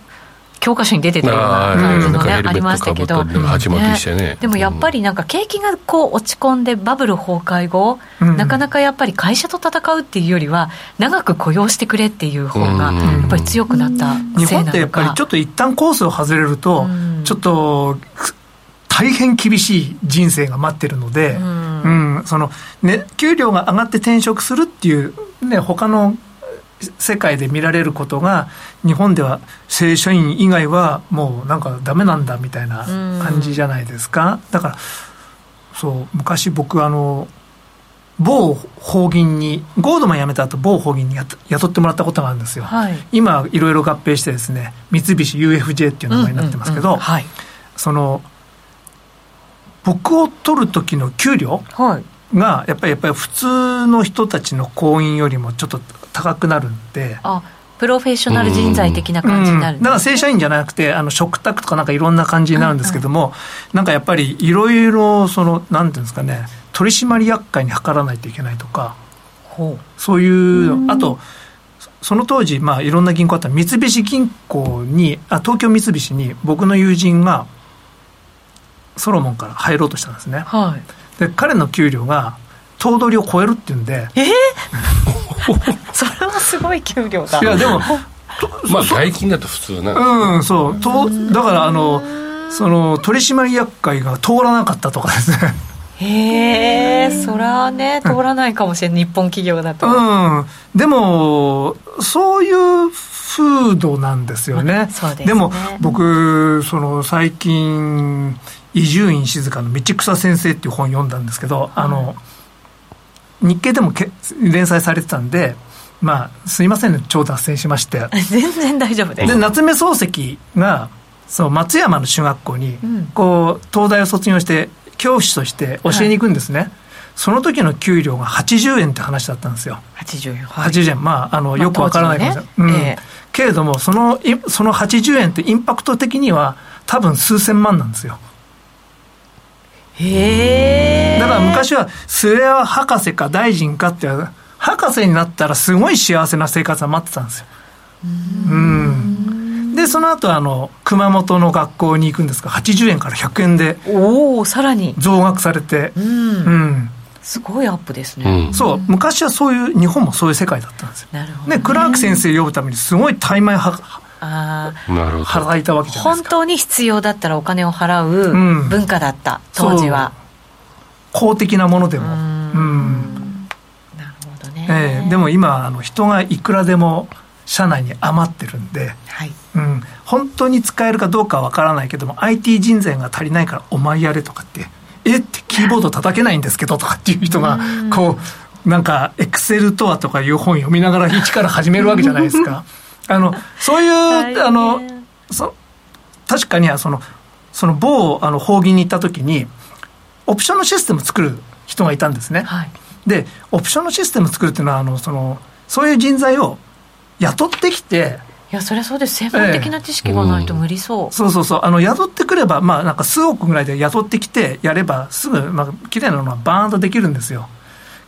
教科書に出てたような感じのね、ありましたけど、ね、でもやっぱりなんか景気がこう落ち込んでバブル崩壊後、うん、なかなかやっぱり会社と戦うっていうよりは長く雇用してくれっていう方がやっぱり強くなった日本ってやっぱりちょっと一旦コースを外れると、ちょっと大変厳しい人生が待ってるので、うん、うん、そのね、給料が上がって転職するっていう、ね、他の世界で見られることが日本では正社員以外はもうなんかダメなんだみたいな感じじゃないですか、だからそう昔僕あの某法銀にゴードマン辞めた後某法銀に雇ってもらったことがあるんですよ、はい、今いろいろ合併してですね三菱 UFJ っていう名前になってますけど、その僕を取る時の給料、はい。がやっぱりやっぱり普通の人たちの行員よりもちょっと高くなるんで。あプロフェッショナル人材的な感じになる、うん、だから正社員じゃなくてあの食卓とかなんかいろんな感じになるんですけども、なんかやっぱりいろいろそのなんていうんですかね取締役会に諮らないといけないとかそういうあとその当時、まあ、いろんな銀行あった三菱銀行にあ東京三菱に僕の友人がソロモンから入ろうとしたんですね、はい、で彼の給料が頭取を超えるっていうんで。えー、それはすごい給料だ。いやでもまあ外金だと普通な。うんそう。とだからあのその取締役会が通らなかったとかですね。へえそらね通らないかもしれない、日本企業だと。うん。でもそういう風土なんですよね、でね。でも僕その最近伊集院静の道草先生っていう本読んだんですけど、はい、あの日経でもけ連載されてたんでまあすいませんね超脱線しまして全然大丈夫ですで夏目漱石がそう松山の中学校に、こう東大を卒業して教師として教えに行くんですね、はい、その時の給料が80円って話だったんですよ。80円。はい、80円。まあ、あの、よくわからないかもしれない。うんえー、けれども、その、その80円ってインパクト的には多分数千万なんですよ。へえ。だから昔は、末は博士か大臣かって、博士になったらすごい幸せな生活が待ってたんですよ。うん。で、その後、あの、熊本の学校に行くんですが、80円から100円で。おおさらに。増額されて。うん。うんすごいアップですね、うん、そう昔はそういう日本もそういう世界だったんですよなるほど、ね、クラーク先生呼ぶためにすごい怠慢はあ払いたわけじゃないですか本当に必要だったらお金を払う文化だった、うん、当時は。公的なものでも。うん。なるほどね、えー、でも今あの人がいくらでも社内に余ってるんで、はい。うん、本当に使えるかどうかわからないけども IT 人材が足りないからお前やれとかってえ？ってキーボード叩けないんですけどとかっていう人がこうなんかエクセルとはとかいう本読みながら一から始めるわけじゃないですか あのそういうあのそ確かにはそのその某あの法義に行った時にオプションのシステム作る人がいたんですね、はい、でオプションのシステム作るっていうのはあのそのそういう人材を雇ってきていやそりゃそうです。専門的な知識がないと無理そう、え。そうそうそう。あの雇ってくればまあなんか数億ぐらいで雇ってきてやればすぐまあ綺麗なのはバーンとできるんですよ。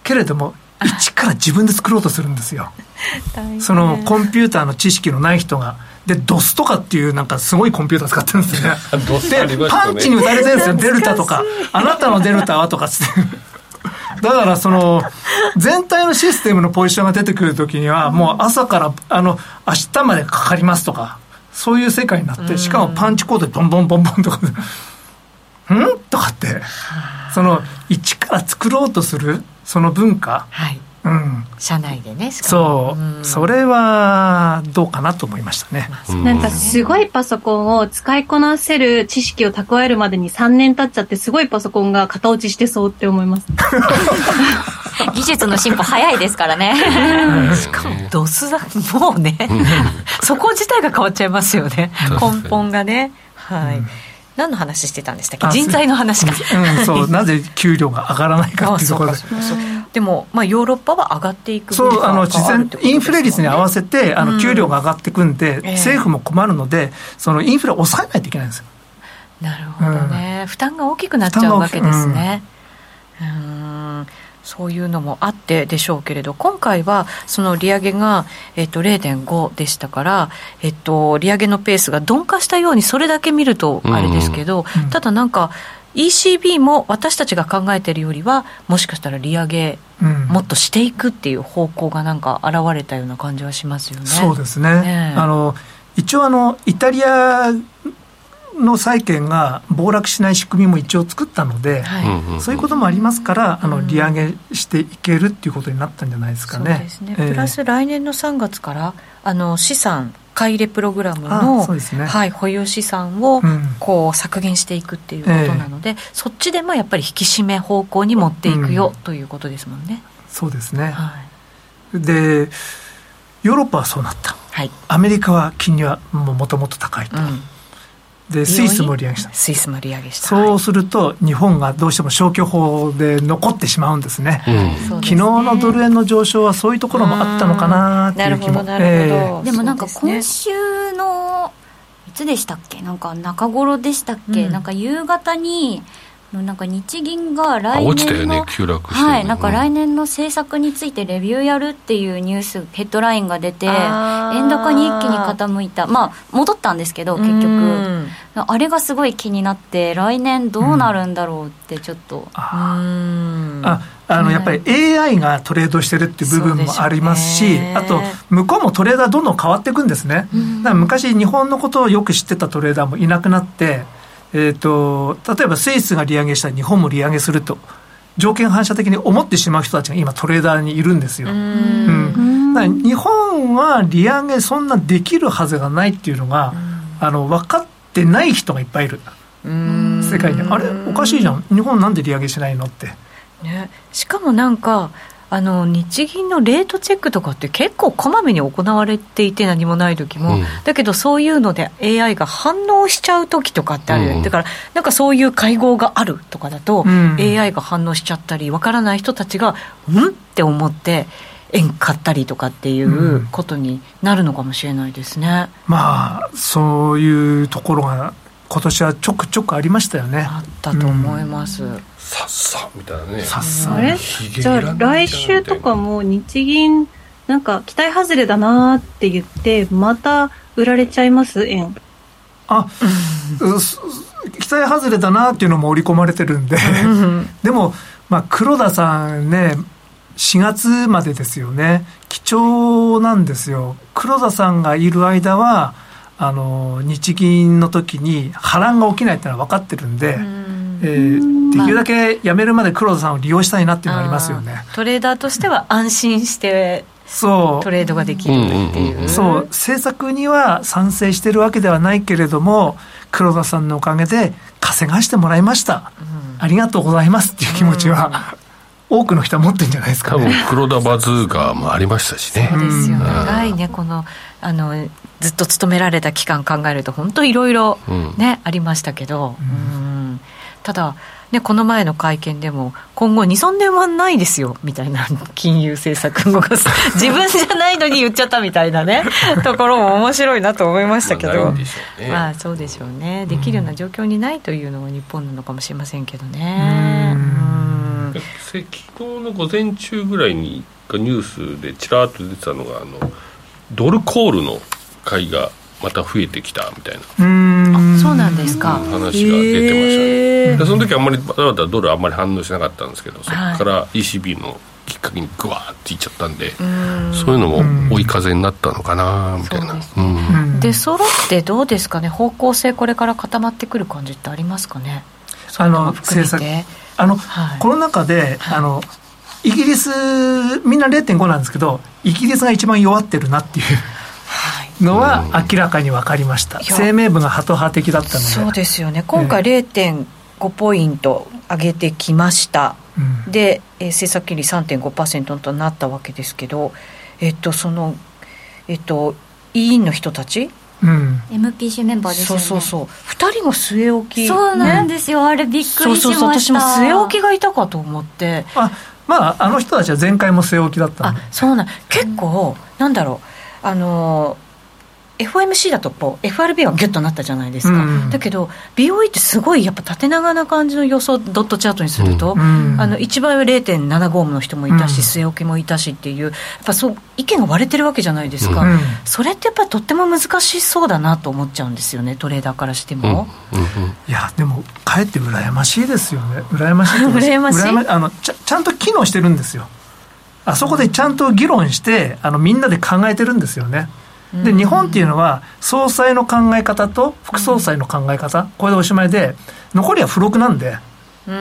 けれども一から自分で作ろうとするんですよ。そのコンピューターの知識のない人がで DOS とかっていうなんかすごいコンピューター使ってるんですよね。でパンチに打たれてるんですよ。デルタとか。あなたのデルタはとかつって。だからその全体のシステムのポジションが出てくるときにはもう朝からあの明日までかかりますとかそういう世界になってしかもパンチコードでボンボンボンボンとか。ん？とかって。その一から作ろうとするその文化、はい。うん、社内でねそう、うん、それはどうかなと思いましたね、なんかすごいパソコンを使いこなせる知識を蓄えるまでに3年経っちゃってすごいパソコンが型落ちしてそうって思います。技術の進歩早いですからね。しかもドスだ。もうね。そこ自体が変わっちゃいますよね。根本がね。はい、うん何の話してたんでしたっけ？人材の話か、うん、そう なぜ給料が上がらないかっていうところででも、まあ、ヨーロッパは上がっていくそうあの自然インフレ率に合わせてあの給料が上がっていくんで、うん、政府も困るのでそのインフレを抑えないといけないんですよ。なるほどね、うん、負担が大きくなっちゃうわけですね。うんそういうのもあってでしょうけれど今回はその利上げが、えっと、0.5でしたから、えっと、利上げのペースが鈍化したようにそれだけ見るとあれですけど、うんうん、ただなんか ECB も私たちが考えているよりはもしかしたら利上げもっとしていくっていう方向がなんか現れたような感じはしますよね。そうですね、ね、あの一応あのイタリアの債券が暴落しない仕組みも一応作ったので、はい、そういうこともありますからあの利上げしていけるっていうことになったんじゃないですかね。そうですね、えー、プラス来年の3月からあの資産買い入れプログラムの、ね、はい、保有資産をこう削減していくっていうことなので、えー、そっちでもやっぱり引き締め方向に持っていくよ、ということですもんね。そうですね、はい、でヨーロッパはそうなった、はい、アメリカは金利はもともと高いと。うんでスイスも利上げした。スイスも利上げした。そうすると日本がどうしても消去法で残ってしまうんですね、うん、昨日のドル円の上昇はそういうところもあったのかなっていう気も。なるほど、えー、でもなんか今週のいつでしたっけ？なんか中頃でしたっけ、うん、なんか夕方になんか日銀が来年の、ね、はい、なんか来年の政策についてレビューやるっていうニュースヘッドラインが出て円高に一気に傾いたまあ戻ったんですけど結局。あれがすごい気になって来年どうなるんだろうってちょっと、うん、ああのやっぱり AI がトレードしてるっていう部分もありますし、あと向こうもトレーダーどんどん変わっていくんですね、だから昔日本のことをよく知ってたトレーダーもいなくなってえーと、例えばスイスが利上げしたら日本も利上げすると条件反射的に思ってしまう人たちが今トレーダーにいるんですよ。うん、だから日本は利上げそんなできるはずがないっていうのが、あの分かってない人がいっぱいいる。世界に。あれ？おかしいじゃん。日本なんで利上げしないのって。ね、しかもなんかああの日銀のレートチェックとかって結構こまめに行われていて何もない時も、うん、だけどそういうので AI が反応しちゃう時とかってある、うん、だからなんかそういう会合があるとかだと、うん、AI が反応しちゃったりわからない人たちがうんって思って円買ったりとかっていうことになるのかもしれないですね、まあそういうところが今年はちょくちょくありましたよね。あったと思います、さっさみたいなね。さっさ。あれ？じゃあ来週とかも日銀なんか期待外れだなって言ってまた売られちゃいます？円。あ、期待外れだなっていうのも織り込まれてるんで。でも、まあ、黒田さんね4月までですよね。貴重なんですよ。黒田さんがいる間はあの日銀の時に波乱が起きないっていうのは分かってるんで、えー、できるだけ辞めるまで黒田さんを利用したいなっていうのがありますよね。トレーダーとしては安心してそう。トレードができるっていう。そう。政策には賛成してるわけではないけれども黒田さんのおかげで稼がしてもらいました、うん、ありがとうございますっていう気持ちは、多くの人は持ってるんじゃないですか、ね、多分黒田バズーカーもありましたしね。そうですよ、長いねこのあのずっと勤められた期間考えると本当いろいろね、ありましたけど、うんただね、この前の会見でも、今後2、3年はないですよみたいな金融政策動かす、自分じゃないのに言っちゃったみたいなね、ところも面白いなと思いましたけど、まあ、そうでしょうね、できるような状況にないというのが日本なのかもしれませんけどね。昨日の午前中ぐらいにニュースでちらっと出てたのがあのドルコールの買いがまた増えてきたみたいなそうなんですか、話が出てましたね。でその時あんまりまだまだドルあんまり反応しなかったんですけどそこから ECB のきっかけにグワーっていっちゃったんでそういうのも追い風になったのかなみたいな。で揃ってどうですかね？方向性これから固まってくる感じってありますかね？あの政策あの、はい、この中で、はい、あのイギリスみんな0.5なんですけどイギリスが一番弱ってるなっていうのは明らかに分かりました、声明文がハト派的だったので。そうですよね。今回0.5ポイント上げてきました、うん、で、えー、政策金利3.5%となったわけですけどえっとそのえっと委員の人たち？うん、MPC メンバーですよね。そうそうそう。2人が据え置きそうなんですよ、ね、あれびっくりしました。そうそう私も据え置きがいたかと思って。あまああの人たちは前回も据え置きだったあそうなん。結構、うん、なんだろうあの FOMC だとこう FRB はギュッとなったじゃないですか、うん、だけど BOE ってすごいやっぱ縦長な感じの予想ドットチャートにすると、うん、あの一番上0.75の人もいたし、据え置きもいたしっていうやっぱそう意見が割れてるわけじゃないですか、うん、それってやっぱりとっても難しそうだなと思っちゃうんですよねトレーダーからしても、いやでもかえって羨ましいですよね。羨ましい 羨ましい？あのちゃんと機能してるんですよあそこでちゃんと議論してあのみんなで考えてるんですよね、で日本っていうのは総裁の考え方と副総裁の考え方、これでおしまいで残りは付録なんで。うん、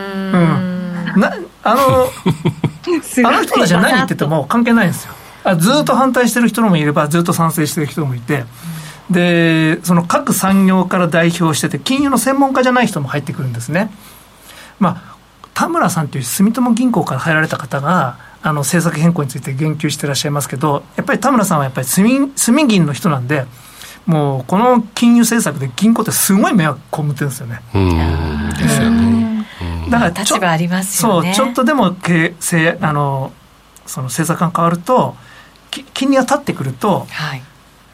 なあの あの人たちは何言ってても関係ないんですよ。あずっと反対してる人もいればずっと賛成してる人もいて。でその各産業から代表してて金融の専門家じゃない人も入ってくるんですね。まあ田村さんという住友銀行から入られた方があの政策変更について言及してらっしゃいますけど、やっぱり田村さんはやっぱり住住銀の人なんで、もうこの金融政策で銀行ってすごい迷惑被ってるんですよね。ですよね。だから立場ありますよね。そう、ちょっとでも経せあのその政策が変わると、金利が立ってくると、はい、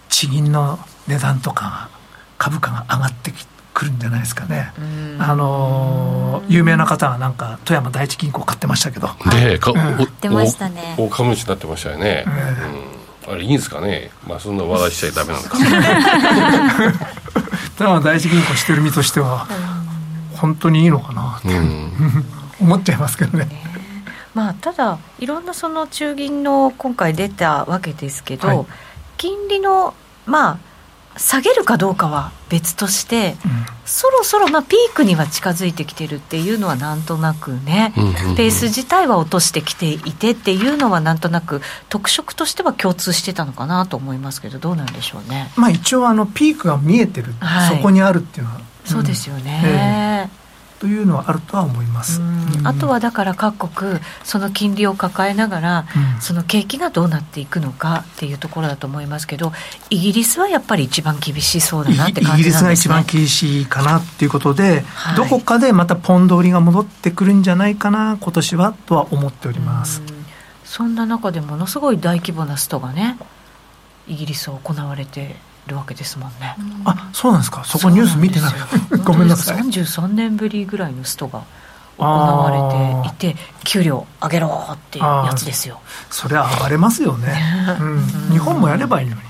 地銀の値段とか株価が上がってきくるんじゃないですかね。あの有名な方はなんか富山第一銀行買ってましたけど。で、か、買ってましたね。大株主になってましたよね。あれいいんですかね。まあそんな話題しちゃダメなのか。富山第一銀行してる身としては本当にいいのかなって、思っちゃいますけどね。まあ、ただ、いろんなその中銀の今回出たわけですけど、はい、金利の、まあ、下げるかどうかは別として、うん、そろそろまあピークには近づいてきてるっていうのはなんとなくね、ペース自体は落としてきていてっていうのはなんとなく特色としては共通してたのかなと思いますけどどうなんでしょうね。まあ一応あのピークが見えてる、はい、そこにあるっていうのは、そうですよね。えーというのはあるとは思います、あとはだから各国その金利を抱えながら、うん、その景気がどうなっていくのかっていうところだと思いますけどイギリスはやっぱり一番厳しそうだなって感じね、イギリスが一番厳しいかなっていうことで、はい、どこかでまたポンド売りが戻ってくるんじゃないかな今年はとは思っております、そんな中でものすごい大規模なストがねイギリスを行われてるわけですもんね、うん、あそうなんですか？そこニュース見てない ごめんなさい。33年ぶりぐらいのストが行われていて給料上げろっていうやつですよ。それは暴れますよね、うん、日本もやればいいのに。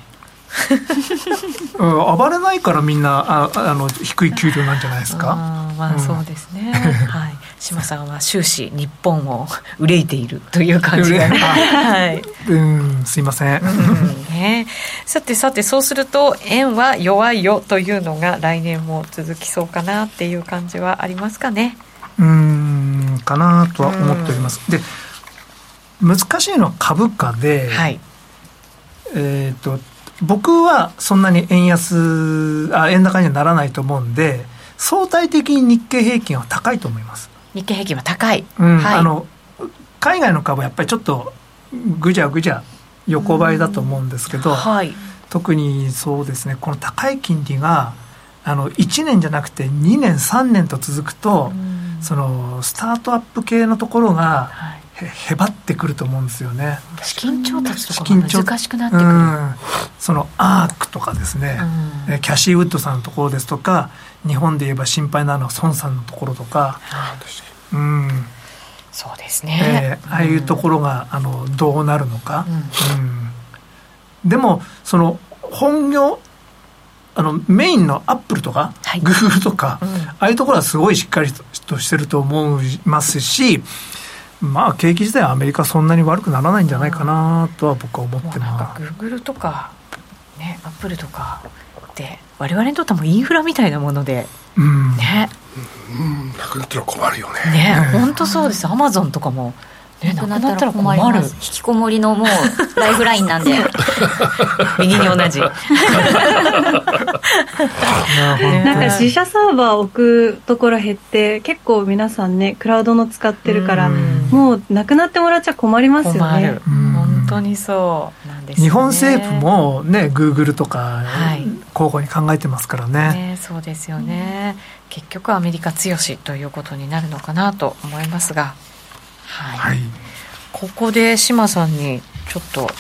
うん、暴れないからみんなああの低い給料なんじゃないですか？まあそうですね、はい島さんは終始日本を憂いているという感じが、ね、はい、うんすいません、うんね、さてさてそうすると円は弱いよというのが来年も続きそうかなっていう感じはありますかね？うんかなとは思っております。で難しいのは株価で、はい、えっ、ー、と僕はそんなに円安あ円高にはならないと思うんで相対的に日経平均は高いと思います日経平均は高い、うん。はい、あの海外の株はやっぱりちょっとぐじゃぐじゃ横ばいだと思うんですけど、はい、特にそうですねこの高い金利があの1年じゃなくて2年3年と続くとそのスタートアップ系のところがへへばってくると思うんですよね。資金調達とかが難しくなってくる、うん、そのアークとかですね、うん、キャシーウッドさんのところですとか日本で言えば心配なのは孫さんのところとか、うん、そうですね、えー、ああいうところが、あのどうなるのか、うん。でもその本業あのメインのアップルとか、はい、グーグルとか、うん、ああいうところはすごいしっかりとしてると思いますしまあ景気自体はアメリカそんなに悪くならないんじゃないかなとは僕は思ってます。グーグルとかねアップルとかって我々にとってもインフラみたいなもので、うん、ね、うん、なくなったら困るよね。ね本当そうです。アマゾンとかも。ね、なくなったら困る。引きこもりのもうライフラインなんで。右に同じ。なんか自社サーバー置くところ減って結構皆さんねクラウドの使ってるからもうなくなってもらっちゃ困りますよね。本当にそうね、日本政府もねグーグルとか交互に考えてますからね。ね、そうですよね、結局アメリカ強しということになるのかなと思いますが。はい、はい、ここで志さんにちょっと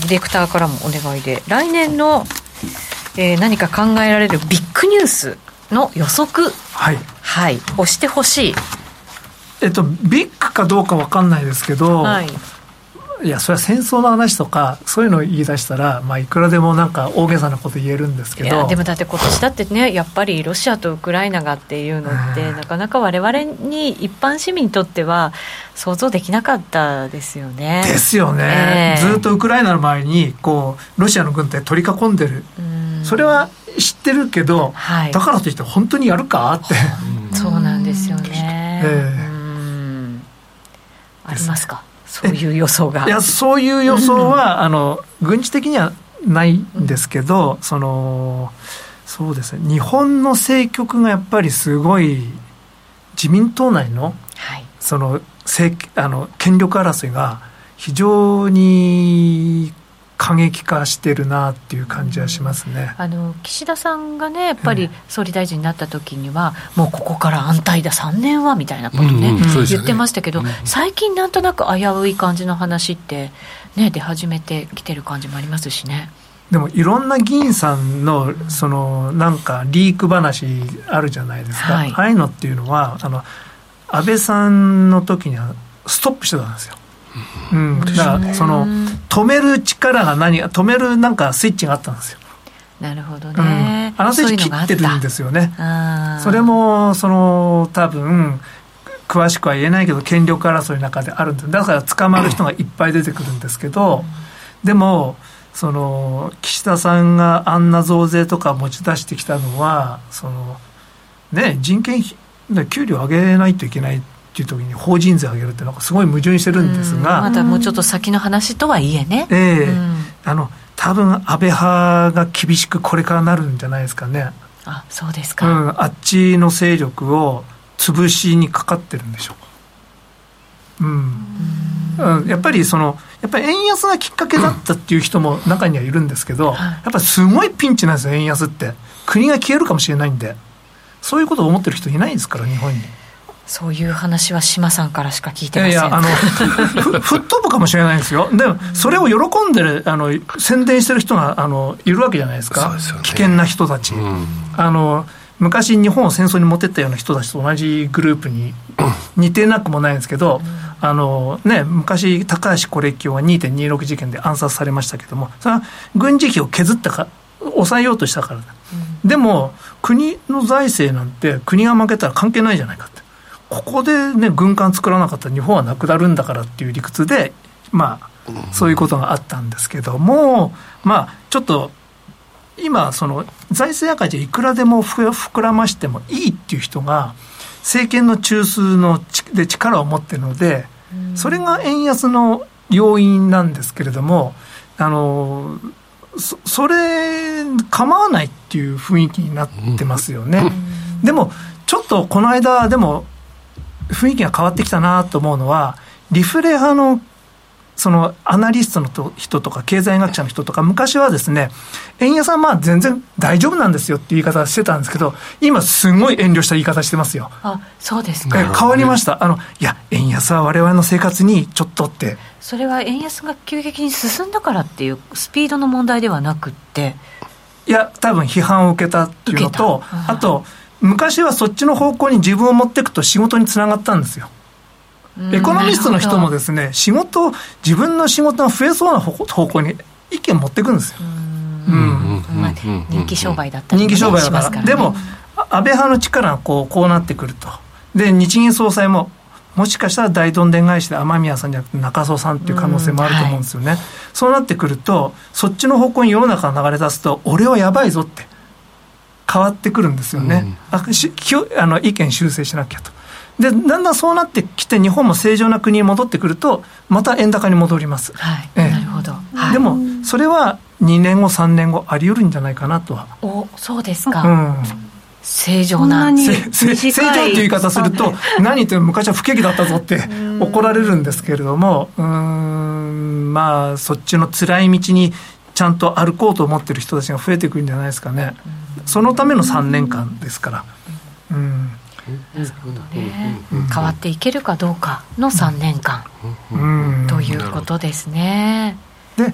ディレクターからもお願いで来年の、えー、何か考えられるビッグニュースの予測はい、はい、押してほしい。えっとビッグかどうか分かんないですけど、はい、いやそれは戦争の話とかそういうのを言い出したら、まあ、いくらでもなんか大げさなこと言えるんですけど。でもだって今年だってねやっぱりロシアとウクライナがっていうのって、なかなか我々に一般市民にとっては想像できなかったですよね。ですよね、えー、ずっとウクライナの周りにこうロシアの軍隊取り囲んでる、それは知ってるけど、はい、だからといって本当にやるか？って。そうなんですよね。えー、ありますか？そういう予想が。いやそういう予想は、あの軍事的にはないんですけど、そのそうですね。日本の政局がやっぱりすごい自民党内の、はい、その政あの権力争いが非常に過激化してるなっていう感じはしますね、あの岸田さんがねやっぱり総理大臣になった時には、もうここから安泰だ3年はみたいなことねうんうん、言ってましたけど、うん、最近なんとなく危うい感じの話ってね出始めてきてる感じもありますしね。でもいろんな議員さんのそのなんかリーク話あるじゃないですか、はい、ああいうのっていうのはあの安倍さんの時にはストップしてたんですようん、だからその止める力が何止めるなんかスイッチがあったんですよ。なるほどね、うん、あのスイッチ切ってるんですよね。それもその多分詳しくは言えないけど権力争いの中であるんでだから捕まる人がいっぱい出てくるんですけど、うん、でもその岸田さんがあんな増税とか持ち出してきたのはそのね人件費給料上げないといけないっていう時に法人税上げるってなんかすごい矛盾してるんですが、まだもうちょっと先の話とはいえね、ええ。ー、あの多分安倍派が厳しくこれからなるんじゃないですかね。あそうですか、うん、あっちの勢力を潰しにかかってるんでしょう。かうん、うん、やっぱりそのやっぱり円安がきっかけだったっていう人も中にはいるんですけど、やっぱりすごいピンチなんですよ円安って。国が消えるかもしれないんで。そういうことを思ってる人いないですから日本に。そういう話は島さんからしか聞いてません。いやあの 吹っ飛ぶかもしれないですよ。でもそれを喜んでるあの宣伝してる人があのいるわけじゃないですか、ね、危険な人たち、うん、あの昔日本を戦争に持ってったような人たちと同じグループに 似てなくもないんですけど、あのね、昔高橋是清は2.26事件で暗殺されましたけどもそれは軍事費を削ったか抑えようとしたからだ、うん、でも国の財政なんて国が負けたら関係ないじゃないかってここでね軍艦作らなかったら日本はなくなるんだからっていう理屈でまあそういうことがあったんですけどもまあちょっと今その財政赤字いくらでも膨らましてもいいっていう人が政権の中枢ので力を持ってるのでそれが円安の要因なんですけれどもあのそそれ構わないっていう雰囲気になってますよね。でもちょっとこの間でも雰囲気が変わってきたなと思うのはリフレ派のそのアナリストの人とか経済学者の人とか昔はですね円安はまあ全然大丈夫なんですよっていう言い方してたんですけど今すごい遠慮した言い方してますよ。あそうですか。変わりました。あのいや円安は我々の生活にちょっとって。それは円安が急激に進んだからっていうスピードの問題ではなくって。いや多分批判を受けたっていうのとあと昔はそっちの方向に自分を持っていくと仕事につながったんですよエコノミストの人もですね、仕事、自分の仕事が増えそうな方向に意見持っていくんですよ。人気商売だったり、人気商売だから。でも、安倍派の力がこうこうなってくると。で、日銀総裁も、もしかしたら大どんでん返しで雨宮さんじゃなくて中曽さんっていう可能性もあると思うんですよね。はい、そうなってくると、そっちの方向に世の中が流れ出すと、俺はやばいぞって。変わってくるんですよね、うん、あしあの意見修正しなきゃと。でだんだんそうなってきて日本も正常な国に戻ってくるとまた円高に戻ります、はい。ええ、なるほど、はい、でもそれは2年後3年後あり得るんじゃないかなとは。おそうですか、うん。正常な正常っていう言い方すると何言っても昔は不景気だったぞって怒られるんですけれどもうんまあそっちの辛い道にちゃんと歩こうと思ってる人たちが増えてくるんじゃないですかねそのための3年間ですからうんね、変わっていけるかどうかの3年間、ということですね。で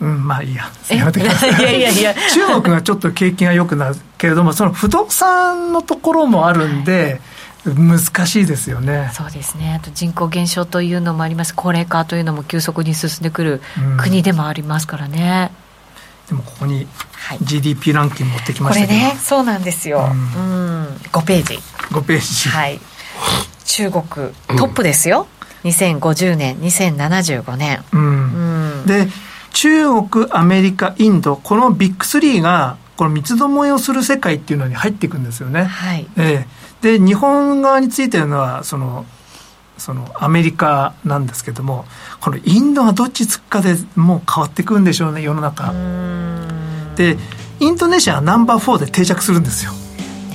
うん、まあいいや。やめてください。いやいやいや。中国がちょっと景気が良くなるけれども、その不動産のところもあるんで、難しいですよね。そうですね。あと人口減少というのもあります。高齢化というのも急速に進んでくる国でもありますからね。でもここに GDP ランキング持ってきましたけど、これねそうなんですよ、うん、うん、5ページ。5ページ。はい。中国トップですよ、うん、2050年2075年、うん、うん、で中国アメリカインドこのビッグ3がこの三つどもえをする世界っていうのに入っていくんですよね、はい。えー、で日本側についてるのはそのそのアメリカなんですけどもこのインドがどっちつくかでもう変わってくるんでしょうね世の中。でインドネシアはナンバー4で定着するんですよ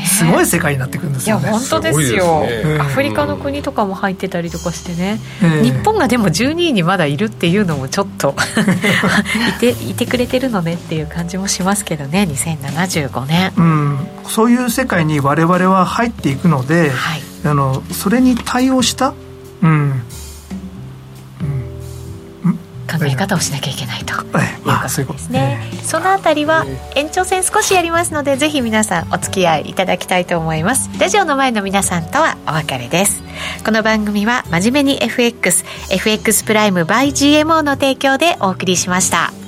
すごい世界になってくるんですよ、ね、いや本当ですよ、ね、アフリカの国とかも入ってたりとかしてね、えー、日本がでも12位にまだいるっていうのもちょっと いていてくれてるのねっていう感じもしますけどね2075年、うん、そういう世界に我々は入っていくので、はい、あのそれに対応したうん、考え方をしなきゃいけないということですね。そのあたりは延長戦少しやりますのでぜひ皆さんお付き合いいただきたいと思います。ラジオの前の皆さんとはお別れです。この番組は真面目に FX、FX プライム by GMO の提供でお送りしました。